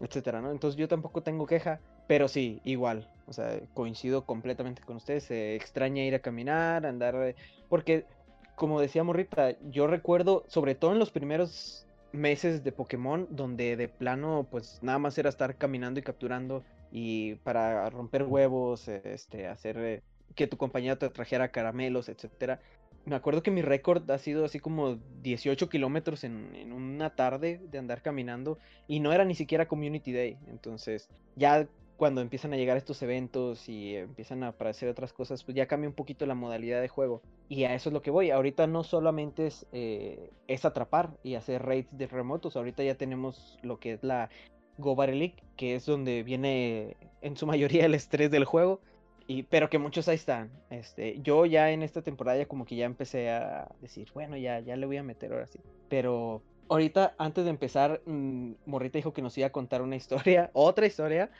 Speaker 1: etcétera, ¿no? Entonces yo tampoco tengo queja. Pero sí, igual, o sea, coincido completamente con ustedes. Se extraña ir a caminar, andar. Porque, como decía Morrita, yo recuerdo, sobre todo en los primeros meses de Pokémon, donde de plano, pues nada más era estar caminando y capturando. Y para romper huevos, este, hacer eh, que tu compañero te trajera caramelos, etcétera. Me acuerdo que mi récord ha sido así como 18 kilómetros en, en una tarde de andar caminando. Y no era ni siquiera Community Day. Entonces, ya cuando empiezan a llegar estos eventos y empiezan a aparecer otras cosas, pues ya cambia un poquito la modalidad de juego. Y a eso es lo que voy. Ahorita no solamente es, eh, es atrapar y hacer raids de remotos. Ahorita ya tenemos lo que es la Go Battle League, que es donde viene en su mayoría el estrés del juego. Y, pero que muchos ahí están. Este, yo ya en esta temporada ya como que ya empecé a decir, bueno, ya, ya le voy a meter ahora sí. Pero ahorita, antes de empezar, mm, Morrita dijo que nos iba a contar una historia, otra historia,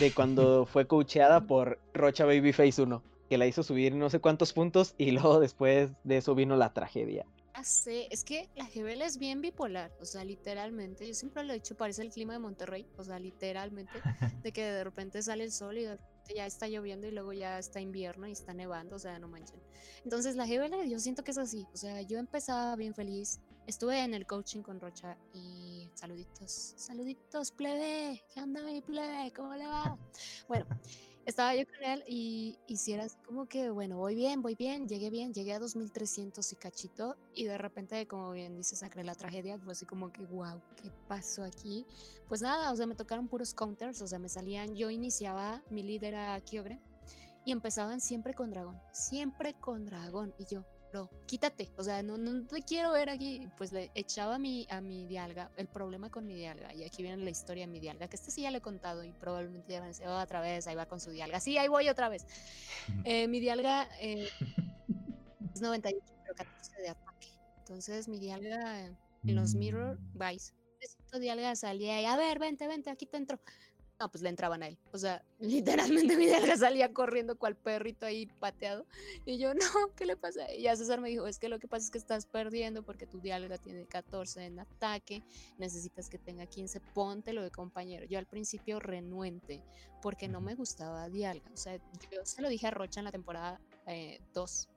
Speaker 1: de cuando fue coacheada por Rocha Babyface 1, que la hizo subir no sé cuántos puntos y luego después de eso vino la tragedia.
Speaker 3: Ya sé, es que la GBL es bien bipolar, o sea, literalmente, yo siempre lo he dicho, parece el clima de Monterrey, o sea, literalmente, de que de repente sale el sol y de repente ya está lloviendo y luego ya está invierno y está nevando, o sea, no manchen. Entonces la GBL yo siento que es así, o sea, yo empezaba bien feliz, estuve en el coaching con Rocha y saluditos, saluditos, plebe, ¿qué onda mi plebe? ¿Cómo le va? Bueno, estaba yo con él y hiciera así como que, bueno, voy bien, voy bien, llegué bien, llegué a 2300 y cachito y de repente, como bien dice Sacre, la tragedia fue así como que, wow, ¿qué pasó aquí? Pues nada, o sea, me tocaron puros counters, o sea, me salían, yo iniciaba, mi líder era Kyogre y empezaban siempre con dragón, siempre con dragón y yo, bro, quítate, o sea, no, no te quiero ver aquí. Pues le echaba a mi, a mi dialga, el problema con mi dialga, y aquí viene la historia de mi dialga, que este sí ya le he contado y probablemente ya me decía otra vez, ahí va con su dialga, sí, ahí voy otra vez. Eh, mi dialga eh, es 98, pero 14 de ataque. Entonces mi dialga en los mirror,
Speaker 2: Mm.
Speaker 3: vais. Necesito dialga salía y a ver, vente, vente, aquí te entro. No, pues le entraban a él. O sea, literalmente mi dialga salía corriendo cual perrito ahí pateado. Y yo, no, ¿qué le pasa? Y ya César me dijo, es que lo que pasa es que estás perdiendo porque tu dialga tiene 14 en ataque, necesitas que tenga 15, ponte lo de compañero. Yo al principio renuente porque no me gustaba dialga. O sea, yo se lo dije a Rocha en la temporada 2.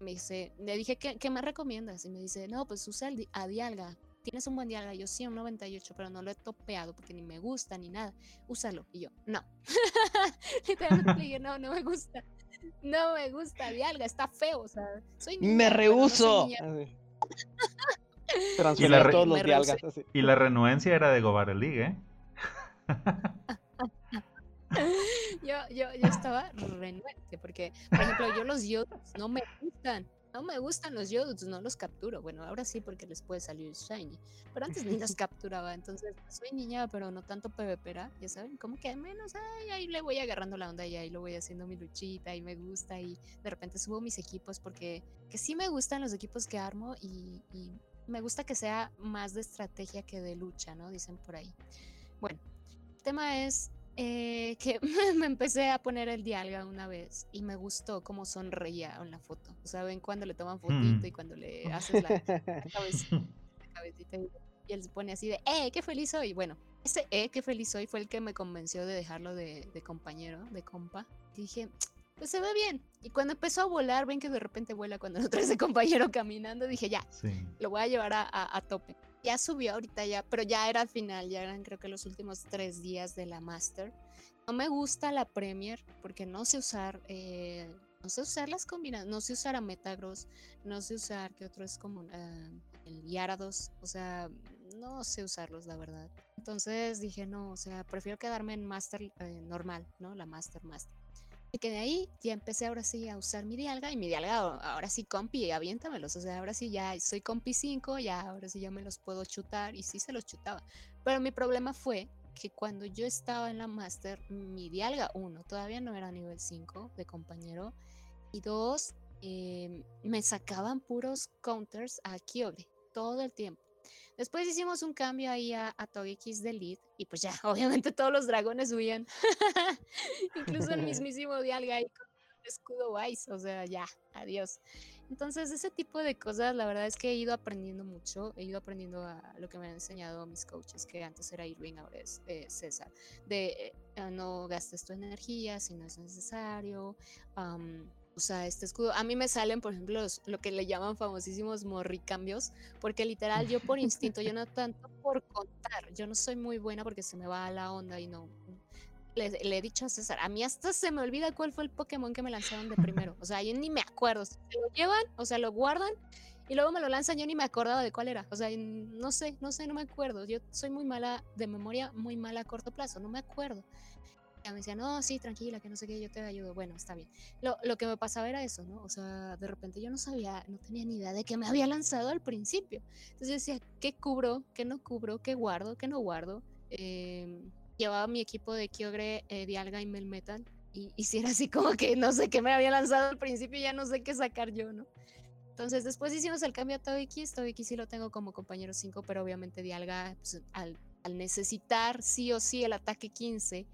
Speaker 3: me dice, le dije, ¿qué, qué me recomiendas? Y me dice, no, pues usa el di- a dialga. Tienes un buen dialga. Yo sí, un 98, pero no lo he topeado porque ni me gusta ni nada. Úsalo. Y yo, no. Literalmente le dije, no, no me gusta. No me gusta dialga, está feo. O sea, soy niña,
Speaker 1: ¡Me
Speaker 3: no
Speaker 1: rehuso! Transfería
Speaker 2: re-
Speaker 1: todos los así.
Speaker 2: Y la renuencia era de Gobar League, ¿eh?
Speaker 3: yo, yo, yo estaba renuente porque, por ejemplo, yo los yodos no me gustan. No me gustan los yodos, no los capturo. Bueno, ahora sí porque les puede salir shiny. Pero antes ni los capturaba. Entonces, soy niña, pero no tanto PvPera. Ya saben, como que al menos ay, ahí le voy agarrando la onda y ahí lo voy haciendo mi luchita y me gusta. Y de repente subo mis equipos porque que sí me gustan los equipos que armo y, y me gusta que sea más de estrategia que de lucha, ¿no? Dicen por ahí. Bueno, el tema es eh, que me empecé a poner el dialga una vez y me gustó cómo sonreía en la foto. O sea, ven cuando le toman fotito
Speaker 2: Mm.
Speaker 3: y cuando le haces la, la cabecita, la cabecita y, y él se pone así de, ¡eh, qué feliz soy! Bueno, ese ¡eh, qué feliz soy! fue el que me convenció de dejarlo de, de compañero, de compa. Y dije, pues se ve bien. Y cuando empezó a volar, ven que de repente vuela cuando lo traes de compañero caminando, dije, ya,
Speaker 2: Sí.
Speaker 3: lo voy a llevar a, a- a tope. Ya subió ahorita ya, pero ya era al final, ya eran creo que los últimos tres días de la Master. No me gusta la Premier porque no sé usar eh, no sé usar las combinaciones, no sé usar a Metagross, no sé usar, que otro es como uh, el Yarados, o sea, no sé usarlos, la verdad. Entonces dije, no, o sea, prefiero quedarme en Master eh, normal, ¿no? La Master Master. Que de ahí ya empecé ahora sí a usar mi Dialga y mi Dialga ahora sí compi, aviéntamelos, o sea, ahora sí ya soy compi 5, ya ahora sí ya me los puedo chutar y sí se los chutaba. Pero mi problema fue que cuando yo estaba en la Master, mi Dialga 1 todavía no era nivel 5 de compañero y dos, em, me sacaban puros counters a Kyogre todo el tiempo. Después hicimos un cambio ahí a, a Togekiss de lead y pues ya, obviamente todos los dragones huían. Incluso el mismísimo Dialga ahí con un escudo Wise, o sea, ya, adiós. Entonces, ese tipo de cosas, la verdad es que he ido aprendiendo mucho, he ido aprendiendo a lo que me han enseñado mis coaches, que antes era Irving, ahora es eh, César, de eh, no gastes tu energía si no es necesario. O sea, este escudo. A mí me salen, por ejemplo, lo que le llaman famosísimos morricambios, porque literal yo por instinto, yo no tanto por contar, yo no soy muy buena porque se me va a la onda y no. Le, he dicho a César, a mí hasta se me olvida cuál fue el Pokémon que me lanzaron de primero. O sea, yo ni me acuerdo. Se lo llevan, o sea, lo guardan y luego me lo lanzan, yo ni me acordaba de cuál era. O sea, no sé, no sé, no me acuerdo. Yo soy muy mala de memoria, muy mala a corto plazo, no me acuerdo me decía, no, sí, tranquila, que no sé qué, yo te ayudo. Bueno, está bien. Lo, lo, que me pasaba era eso, ¿no? O sea, de repente yo no sabía, no tenía ni idea de que me había lanzado al principio. Entonces yo decía, ¿qué cubro? ¿Qué no cubro? ¿Qué guardo? ¿Qué no guardo? Eh, llevaba mi equipo de Kyogre, eh, Dialga y Melmetal. Y, y si era así como que no sé qué me había lanzado al principio, ya no sé qué sacar yo, ¿no? Entonces después hicimos el cambio a Togekiss. Togekiss sí lo tengo como compañero 5, pero obviamente Dialga, pues, al, al necesitar sí o sí el ataque 15,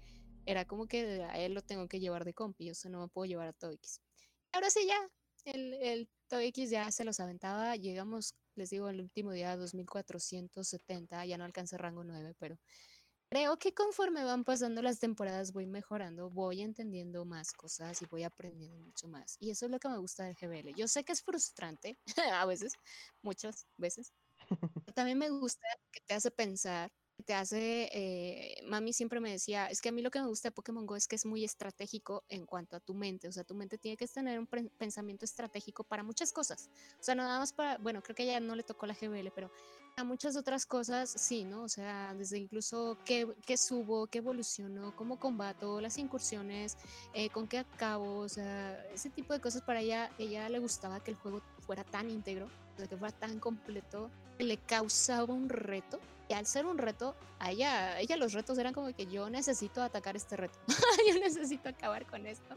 Speaker 3: era como que a él lo tengo que llevar de compi, o sea, no me puedo llevar a Toix. Ahora sí ya, el, el Toix ya se los aventaba, llegamos, les digo, el último día 2470, ya no alcancé rango 9, pero creo que conforme van pasando las temporadas voy mejorando, voy entendiendo más cosas y voy aprendiendo mucho más. Y eso es lo que me gusta del GBL. Yo sé que es frustrante a veces, muchas veces. Pero también me gusta que te hace pensar te hace, eh, mami siempre me decía, es que a mí lo que me gusta de Pokémon Go es que es muy estratégico en cuanto a tu mente, o sea, tu mente tiene que tener un pensamiento estratégico para muchas cosas, o sea, no nada más para, bueno, creo que ya no le tocó la GBL, pero a muchas otras cosas sí, ¿no? O sea, desde incluso qué, qué subo, qué evoluciono, cómo combato, las incursiones, eh, con qué acabo, o sea, ese tipo de cosas para ella, ella le gustaba que el juego fuera tan íntegro, que fuera tan completo, le causaba un reto y al ser un reto, a ella, ella los retos eran como que yo necesito atacar este reto, yo necesito acabar con esto,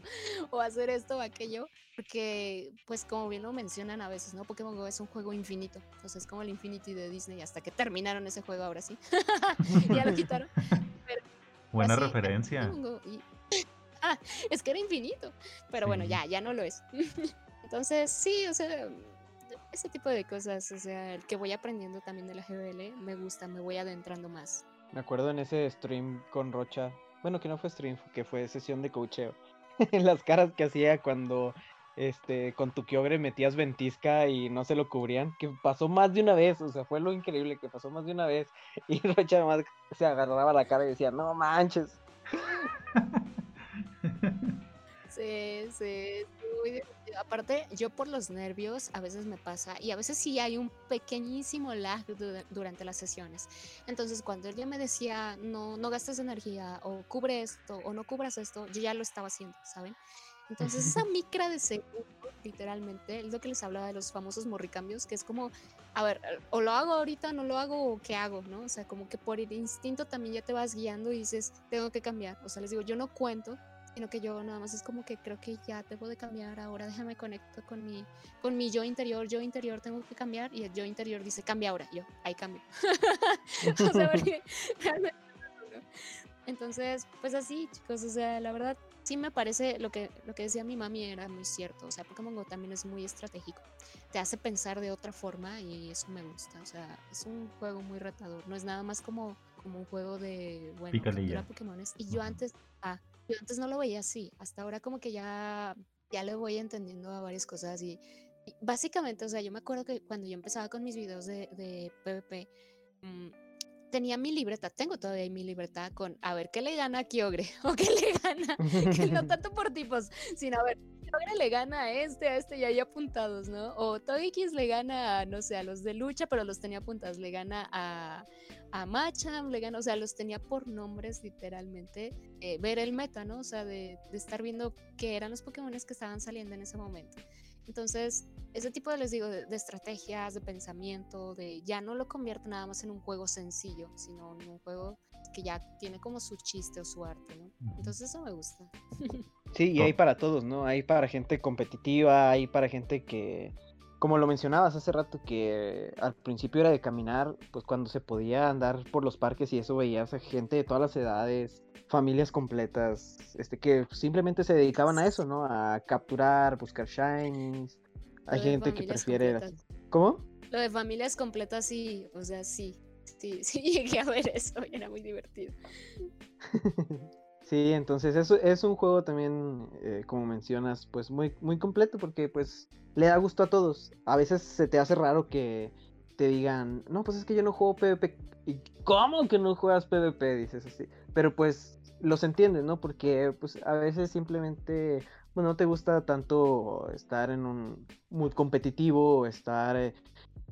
Speaker 3: o hacer esto o aquello, porque pues como bien lo mencionan a veces, ¿no? Pokémon Go es un juego infinito, entonces es como el Infinity de Disney, hasta que terminaron ese juego ahora sí, ya lo quitaron.
Speaker 2: Buena referencia.
Speaker 3: ah, es que era infinito, pero bueno, ya, ya no lo es. Entonces, sí, o sea, ese tipo de cosas, o sea, el que voy aprendiendo también de la GBL, me gusta, me voy adentrando más.
Speaker 1: Me acuerdo en ese stream con Rocha, bueno, que no fue stream, que fue sesión de coacheo, las caras que hacía cuando este, con tu Kyogre metías ventisca y no se lo cubrían, que pasó más de una vez, o sea, fue lo increíble que pasó más de una vez, y Rocha además se agarraba la cara y decía, no manches.
Speaker 3: Sí, sí, muy Aparte, yo por los nervios a veces me pasa y a veces sí hay un pequeñísimo lag durante las sesiones. Entonces, cuando él ya me decía, no, no gastes energía o cubre esto o no cubras esto, yo ya lo estaba haciendo, ¿saben? Entonces, esa micra de segundo, literalmente, es lo que les hablaba de los famosos morricambios, que es como, a ver, o lo hago ahorita, no lo hago, o qué hago, ¿no? O sea, como que por el instinto también ya te vas guiando y dices, tengo que cambiar. O sea, les digo, yo no cuento sino que yo nada más es como que creo que ya debo de cambiar, ahora déjame conecto con mi, con mi yo interior, yo interior tengo que cambiar y el yo interior dice cambia ahora, yo, ahí cambio. o sea, Entonces, pues así, chicos, o sea, la verdad sí me parece lo que, lo que decía mi mami era muy cierto, o sea, Pokémon Go también es muy estratégico, te hace pensar de otra forma y eso me gusta, o sea, es un juego muy retador, no es nada más como, como un juego de, bueno, captura Pokémones. Y yo antes, ah, yo antes no lo veía así, hasta ahora como que ya, ya le voy entendiendo a varias cosas y, básicamente, o sea, yo me acuerdo que cuando yo empezaba con mis videos de, de PvP, mm, tenía mi libreta, tengo todavía mi libreta con a ver qué le gana a Kyogre o qué le gana, que no tanto por tipos, sino a ver, Kyogre le gana a este, a este y ahí apuntados, ¿no? O Togekiss le gana a, no sé, a los de lucha, pero los tenía apuntados. Le gana a, a Machamp, le gana, o sea, los tenía por nombres literalmente. Eh, ver el meta, ¿no? O sea, de, de estar viendo qué eran los Pokémon que estaban saliendo en ese momento. Entonces, ese tipo de, les digo, de, estrategias, de pensamiento, de ya no lo convierte nada más en un juego sencillo, sino en un juego que ya tiene como su chiste o su arte, ¿no? Entonces eso me gusta.
Speaker 1: Sí, y hay para todos, ¿no? Hay para gente competitiva, hay para gente que, como lo mencionabas hace rato, que al principio era de caminar, pues cuando se podía andar por los parques y eso veías a gente de todas las edades, familias completas, este, que simplemente se dedicaban a eso, ¿no? A capturar, buscar shinies. Hay gente que prefiere... ¿Cómo?
Speaker 3: Lo de familias completas sí, o sea, sí. Sí, sí llegué a ver eso era muy divertido.
Speaker 1: sí, entonces eso es un juego también, eh, como mencionas, pues muy, muy completo porque pues le da gusto a todos. A veces se te hace raro que te digan, no, pues es que yo no juego PvP. ¿Y cómo que no juegas PvP? Dices así. Pero pues los entiendes, ¿no? Porque pues a veces simplemente bueno, no te gusta tanto estar en un mood competitivo, estar eh,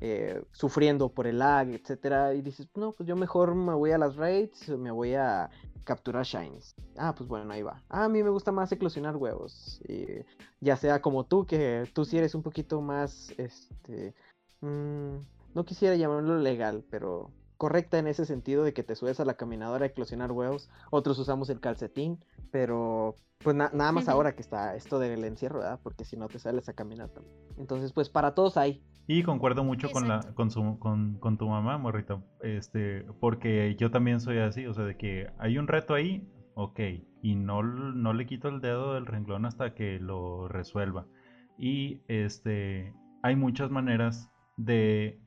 Speaker 1: eh, sufriendo por el lag, etcétera, y dices, no, pues yo mejor me voy a las raids, me voy a capturar shines. Ah, pues bueno, ahí va. Ah, a mí me gusta más eclosionar huevos. Y ya sea como tú, que tú sí eres un poquito más, este, mm, no quisiera llamarlo legal, pero correcta en ese sentido de que te subes a la caminadora a eclosionar huevos. Otros usamos el calcetín, pero pues nada más ahora que está esto del encierro, ¿verdad? Porque si no te sales a caminar también. Entonces, pues para todos hay.
Speaker 2: Y concuerdo mucho con la con, su, con, con, tu mamá, morrito, este, porque yo también soy así, o sea, de que hay un reto ahí, ok, y no, no le quito el dedo del renglón hasta que lo resuelva. Y este, hay muchas maneras de,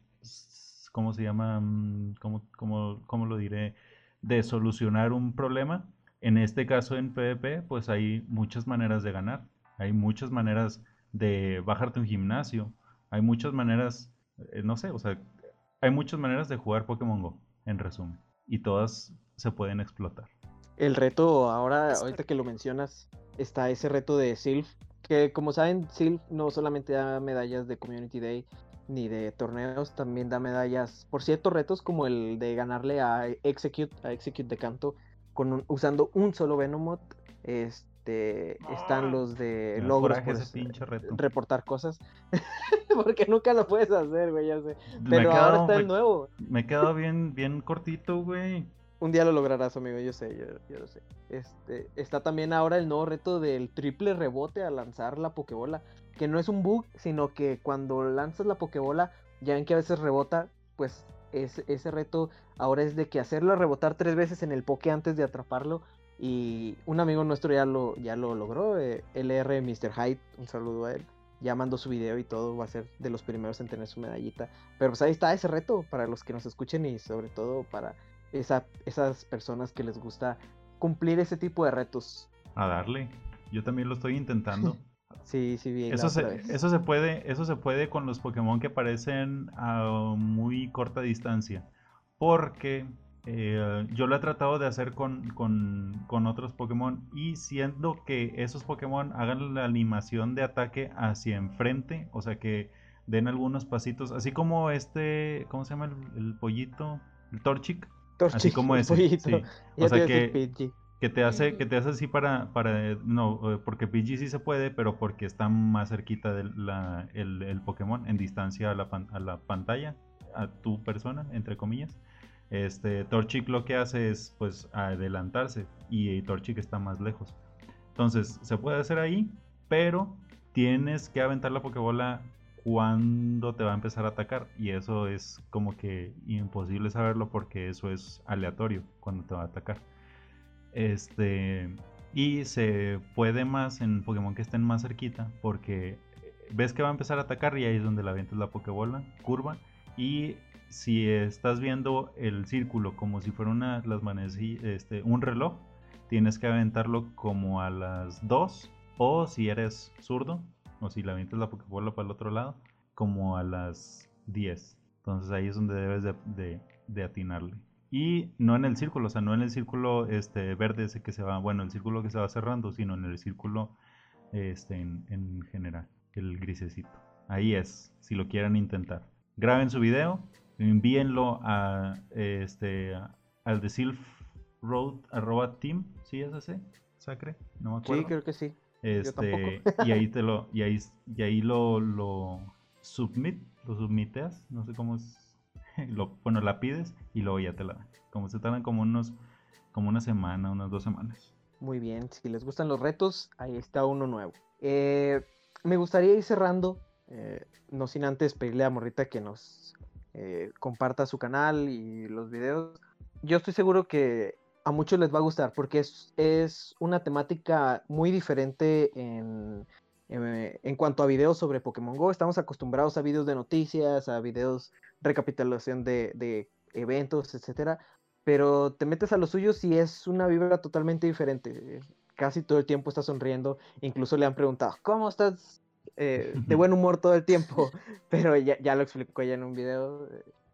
Speaker 2: ¿cómo se llama? Mm, ¿Cómo, cómo, cómo lo diré? De solucionar un problema. En este caso en PvP, pues hay muchas maneras de ganar. Hay muchas maneras de bajarte un gimnasio hay muchas maneras, eh, no sé, o sea, hay muchas maneras de jugar Pokémon Go, en resumen, y todas se pueden explotar.
Speaker 1: El reto, ahora, ahorita que lo mencionas, está ese reto de Sylph, que como saben, Sylph no solamente da medallas de Community Day ni de torneos, también da medallas por ciertos retos como el de ganarle a Execute, a Execute de Canto, con usando un solo Venomoth. Este, este, están los de logros, pues, reportar cosas. Porque nunca lo puedes hacer, güey, ya sé. Pero ahora está el nuevo.
Speaker 2: Me quedó bien, bien cortito, güey.
Speaker 1: Un día lo lograrás, amigo, yo sé, yo, lo sé. Este, está también ahora el nuevo reto del triple rebote al lanzar la Pokébola. Que no es un bug, sino que cuando lanzas la Pokébola, ya ven que a veces rebota, pues ese reto ahora es de que hacerlo rebotar tres veces en el Poké antes de atraparlo y un amigo nuestro ya lo, ya lo logró, eh, LR Mr. Hyde, un saludo a él. Ya mandó su video y todo, va a ser de los primeros en tener su medallita. Pero pues ahí está ese reto para los que nos escuchen y sobre todo para esa, esas personas que les gusta cumplir ese tipo de retos.
Speaker 2: A darle, yo también lo estoy intentando.
Speaker 1: sí, sí, bien.
Speaker 2: Eso se, eso se puede, eso se puede con los Pokémon que aparecen a muy corta distancia. Porque eh, yo lo he tratado de hacer con, con, otros Pokémon y siendo que esos Pokémon hagan la animación de ataque hacia enfrente, o sea que den algunos pasitos, así como este, ¿cómo se llama el, pollito? El Torchic. así como ese. O sea que, que te hace que te hace así para para no eh, porque Pidgey sí se puede pero porque está más cerquita del el, el, Pokémon en distancia a la, a la pantalla a tu persona entre comillas este, Torchic lo que hace es pues adelantarse y Torchic está más lejos. Entonces se puede hacer ahí, pero tienes que aventar la Pokébola cuando te va a empezar a atacar y eso es como que imposible saberlo porque eso es aleatorio cuando te va a atacar. Este y se puede más en Pokémon que estén más cerquita porque ves que va a empezar a atacar y ahí es donde la avientas la Pokébola curva y si estás viendo el círculo como si fuera una, las este, un reloj, tienes que aventarlo como a las 2 o si eres zurdo o si la avientas la Pokébola para el otro lado, como a las 10. Entonces ahí es donde debes de, de, atinarle. Y no en el círculo, o sea, no en el círculo este, verde ese que se va, bueno, el círculo que se va cerrando, sino en el círculo este, en, en general, el grisecito. Ahí es, si lo quieren intentar. Graben su video, envíenlo a este al de Road arroba team, ¿sí es ese? ¿Sacre? No me acuerdo.
Speaker 1: Sí, creo que sí.
Speaker 2: Este, y ahí te lo, y ahí, y ahí lo, lo submit, lo submiteas, no sé cómo es. Lo, bueno, la pides y luego ya te la dan. Como se tardan como unos, como una semana, unas dos semanas.
Speaker 1: Muy bien, si les gustan los retos, ahí está uno nuevo. Eh, me gustaría ir cerrando, eh, no sin antes pedirle a Morrita que nos eh, comparta su canal y los videos. Yo estoy seguro que a muchos les va a gustar porque es, es una temática muy diferente en, en, cuanto a videos sobre Pokémon Go. Estamos acostumbrados a videos de noticias, a videos recapitulación de, de eventos, etcétera. Pero te metes a los suyos y es una vibra totalmente diferente. Casi todo el tiempo está sonriendo. Incluso le han preguntado, ¿cómo estás? Eh, de buen humor todo el tiempo. Pero ya, ya lo explicó ella en un video.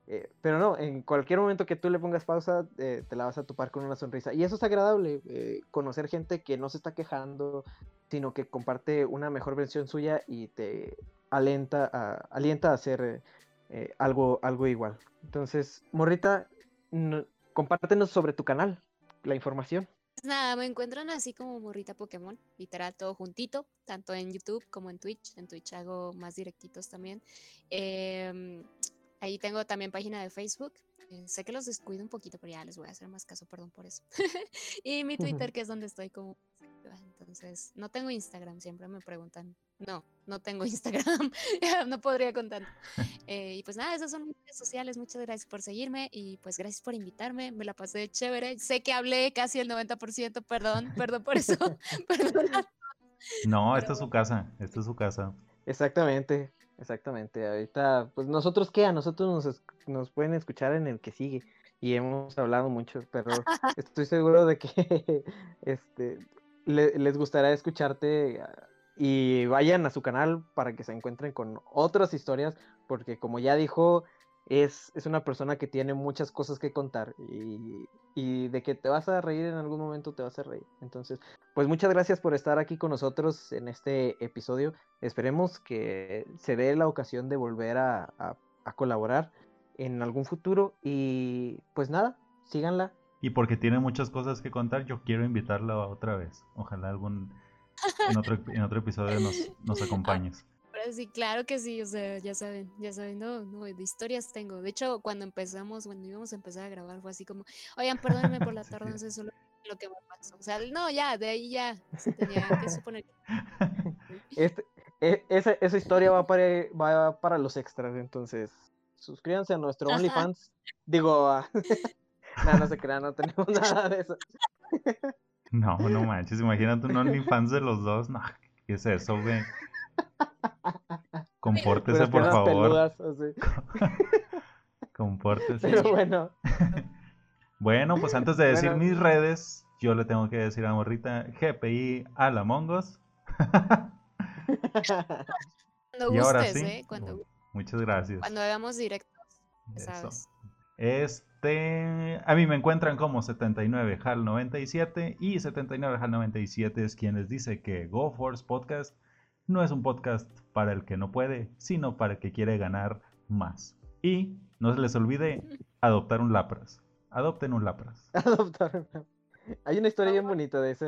Speaker 1: Eh, pero no, en cualquier momento que tú le pongas pausa, eh, te la vas a topar con una sonrisa. Y eso es agradable, eh, conocer gente que no se está quejando, sino que comparte una mejor versión suya y te alienta a, alienta a hacer algo, algo igual. Entonces, Morrita, compártenos sobre tu canal, la información.
Speaker 3: Pues nada, me encuentran así como Morrita Pokémon, literal todo juntito, tanto en YouTube como en Twitch. En Twitch hago más directitos también. Eh, Ahí tengo también página de Facebook. Eh, sé que los descuido un poquito, pero ya les voy a hacer más caso, perdón por eso. y mi Twitter, que es donde estoy como... Entonces, no tengo Instagram, siempre me preguntan. No, no tengo Instagram, no podría contar. Eh, y pues nada, esas son mis redes sociales. Muchas gracias por seguirme y pues gracias por invitarme. Me la pasé chévere. Sé que hablé casi el 90%, perdón, perdón por eso.
Speaker 2: no, esta es su casa, esta es su casa.
Speaker 1: Exactamente. Exactamente, ahorita, pues nosotros qué, a nosotros nos, nos pueden escuchar en el que sigue y hemos hablado mucho, pero estoy seguro de que este, les gustará escucharte ah, y vayan a su canal para que se encuentren con otras historias, porque como ya dijo, es, es una persona que tiene muchas cosas que contar y, y, de que te vas a reír en algún momento, te vas a reír. Entonces, pues muchas gracias por estar aquí con nosotros en este episodio. Esperemos que se dé la ocasión de volver a, a, a colaborar en algún futuro y pues nada, síganla.
Speaker 2: Y porque tiene muchas cosas que contar, yo quiero invitarla otra vez. Ojalá algún en otro, en otro episodio nos, nos acompañes
Speaker 3: sí, claro que sí, o sea, ya saben, ya saben, no, no, de historias tengo. De hecho, cuando empezamos, cuando íbamos a empezar a grabar, fue así como, oigan, perdónenme por la tardanza, eso lo, lo que me pasó. O sea, no, ya, de ahí ya se tenía que suponer.
Speaker 1: Este, e, esa, esa, historia va para, va para los extras, entonces suscríbanse a nuestro OnlyFans. Digo, no, no se crean, no tenemos nada de eso.
Speaker 2: no, no manches, imagínate un OnlyFans de los dos, no, ¿qué es eso, güey? Compórtese, por favor. Compórtese.
Speaker 1: Pero bueno.
Speaker 2: bueno, pues antes de decir mis redes, yo le tengo que decir a Morrita GPI a la Mongos.
Speaker 3: Cuando y ahora sí, ¿eh?
Speaker 2: muchas gracias.
Speaker 3: Cuando hagamos directos, sabes.
Speaker 2: Este, a mí me encuentran como 79HAL97 y 79HAL97 es quien les dice que GoForce Podcast no es un podcast para el que no puede, sino para el que quiere ganar más. Y no se les olvide adoptar un Lapras. Adopten un Lapras.
Speaker 1: Adoptar un Hay una historia bien bonita de ese,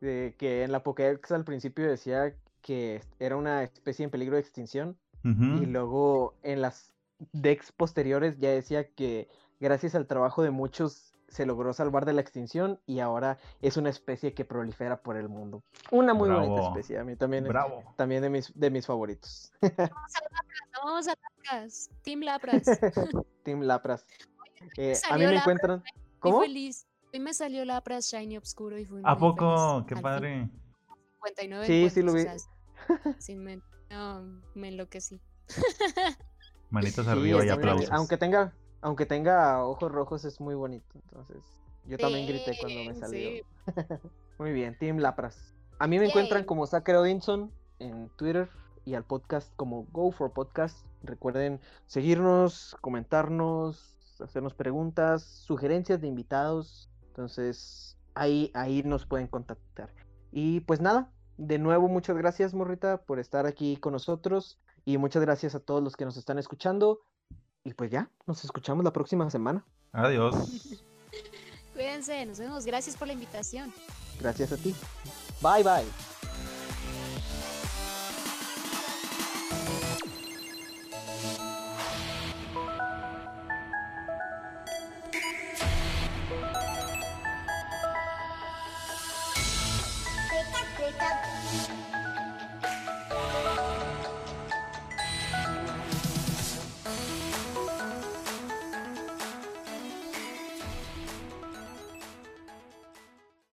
Speaker 1: de, que en la Pokédex al principio decía que era una especie en peligro de extinción. Y luego en las decks posteriores ya decía que gracias al trabajo de muchos se logró salvar de la extinción y ahora es una especie que prolifera por el mundo. Una muy bonita especie, a mí también, Bravo. también de mis, de mis favoritos.
Speaker 3: Vamos a Lapras, vamos a Lapras, Team Lapras.
Speaker 1: Team Lapras. Eh, a mí me encuentran... ¿Cómo?
Speaker 3: feliz. Hoy me salió Lapras Shiny Obscuro y fui
Speaker 2: ¿A poco? ¡Qué padre!
Speaker 3: 59
Speaker 1: sí, sí lo vi.
Speaker 3: sin me... No, me enloquecí.
Speaker 2: Manitas arriba y aplausos.
Speaker 1: Aunque tenga, aunque tenga ojos rojos, es muy bonito. Entonces, yo también grité cuando me salió. muy bien, Team Lapras. A mí me encuentran como Zachary Odinson en Twitter y al podcast como Go for Podcast. Recuerden seguirnos, comentarnos, hacernos preguntas, sugerencias de invitados. Entonces, ahí, ahí nos pueden contactar. Y pues nada, de nuevo, muchas gracias, Morrita, por estar aquí con nosotros. Y muchas gracias a todos los que nos están escuchando. Y pues ya, nos escuchamos la próxima semana.
Speaker 2: Adiós.
Speaker 3: Cuídense, nos vemos. Gracias por la invitación.
Speaker 1: Gracias a ti. Bye, bye.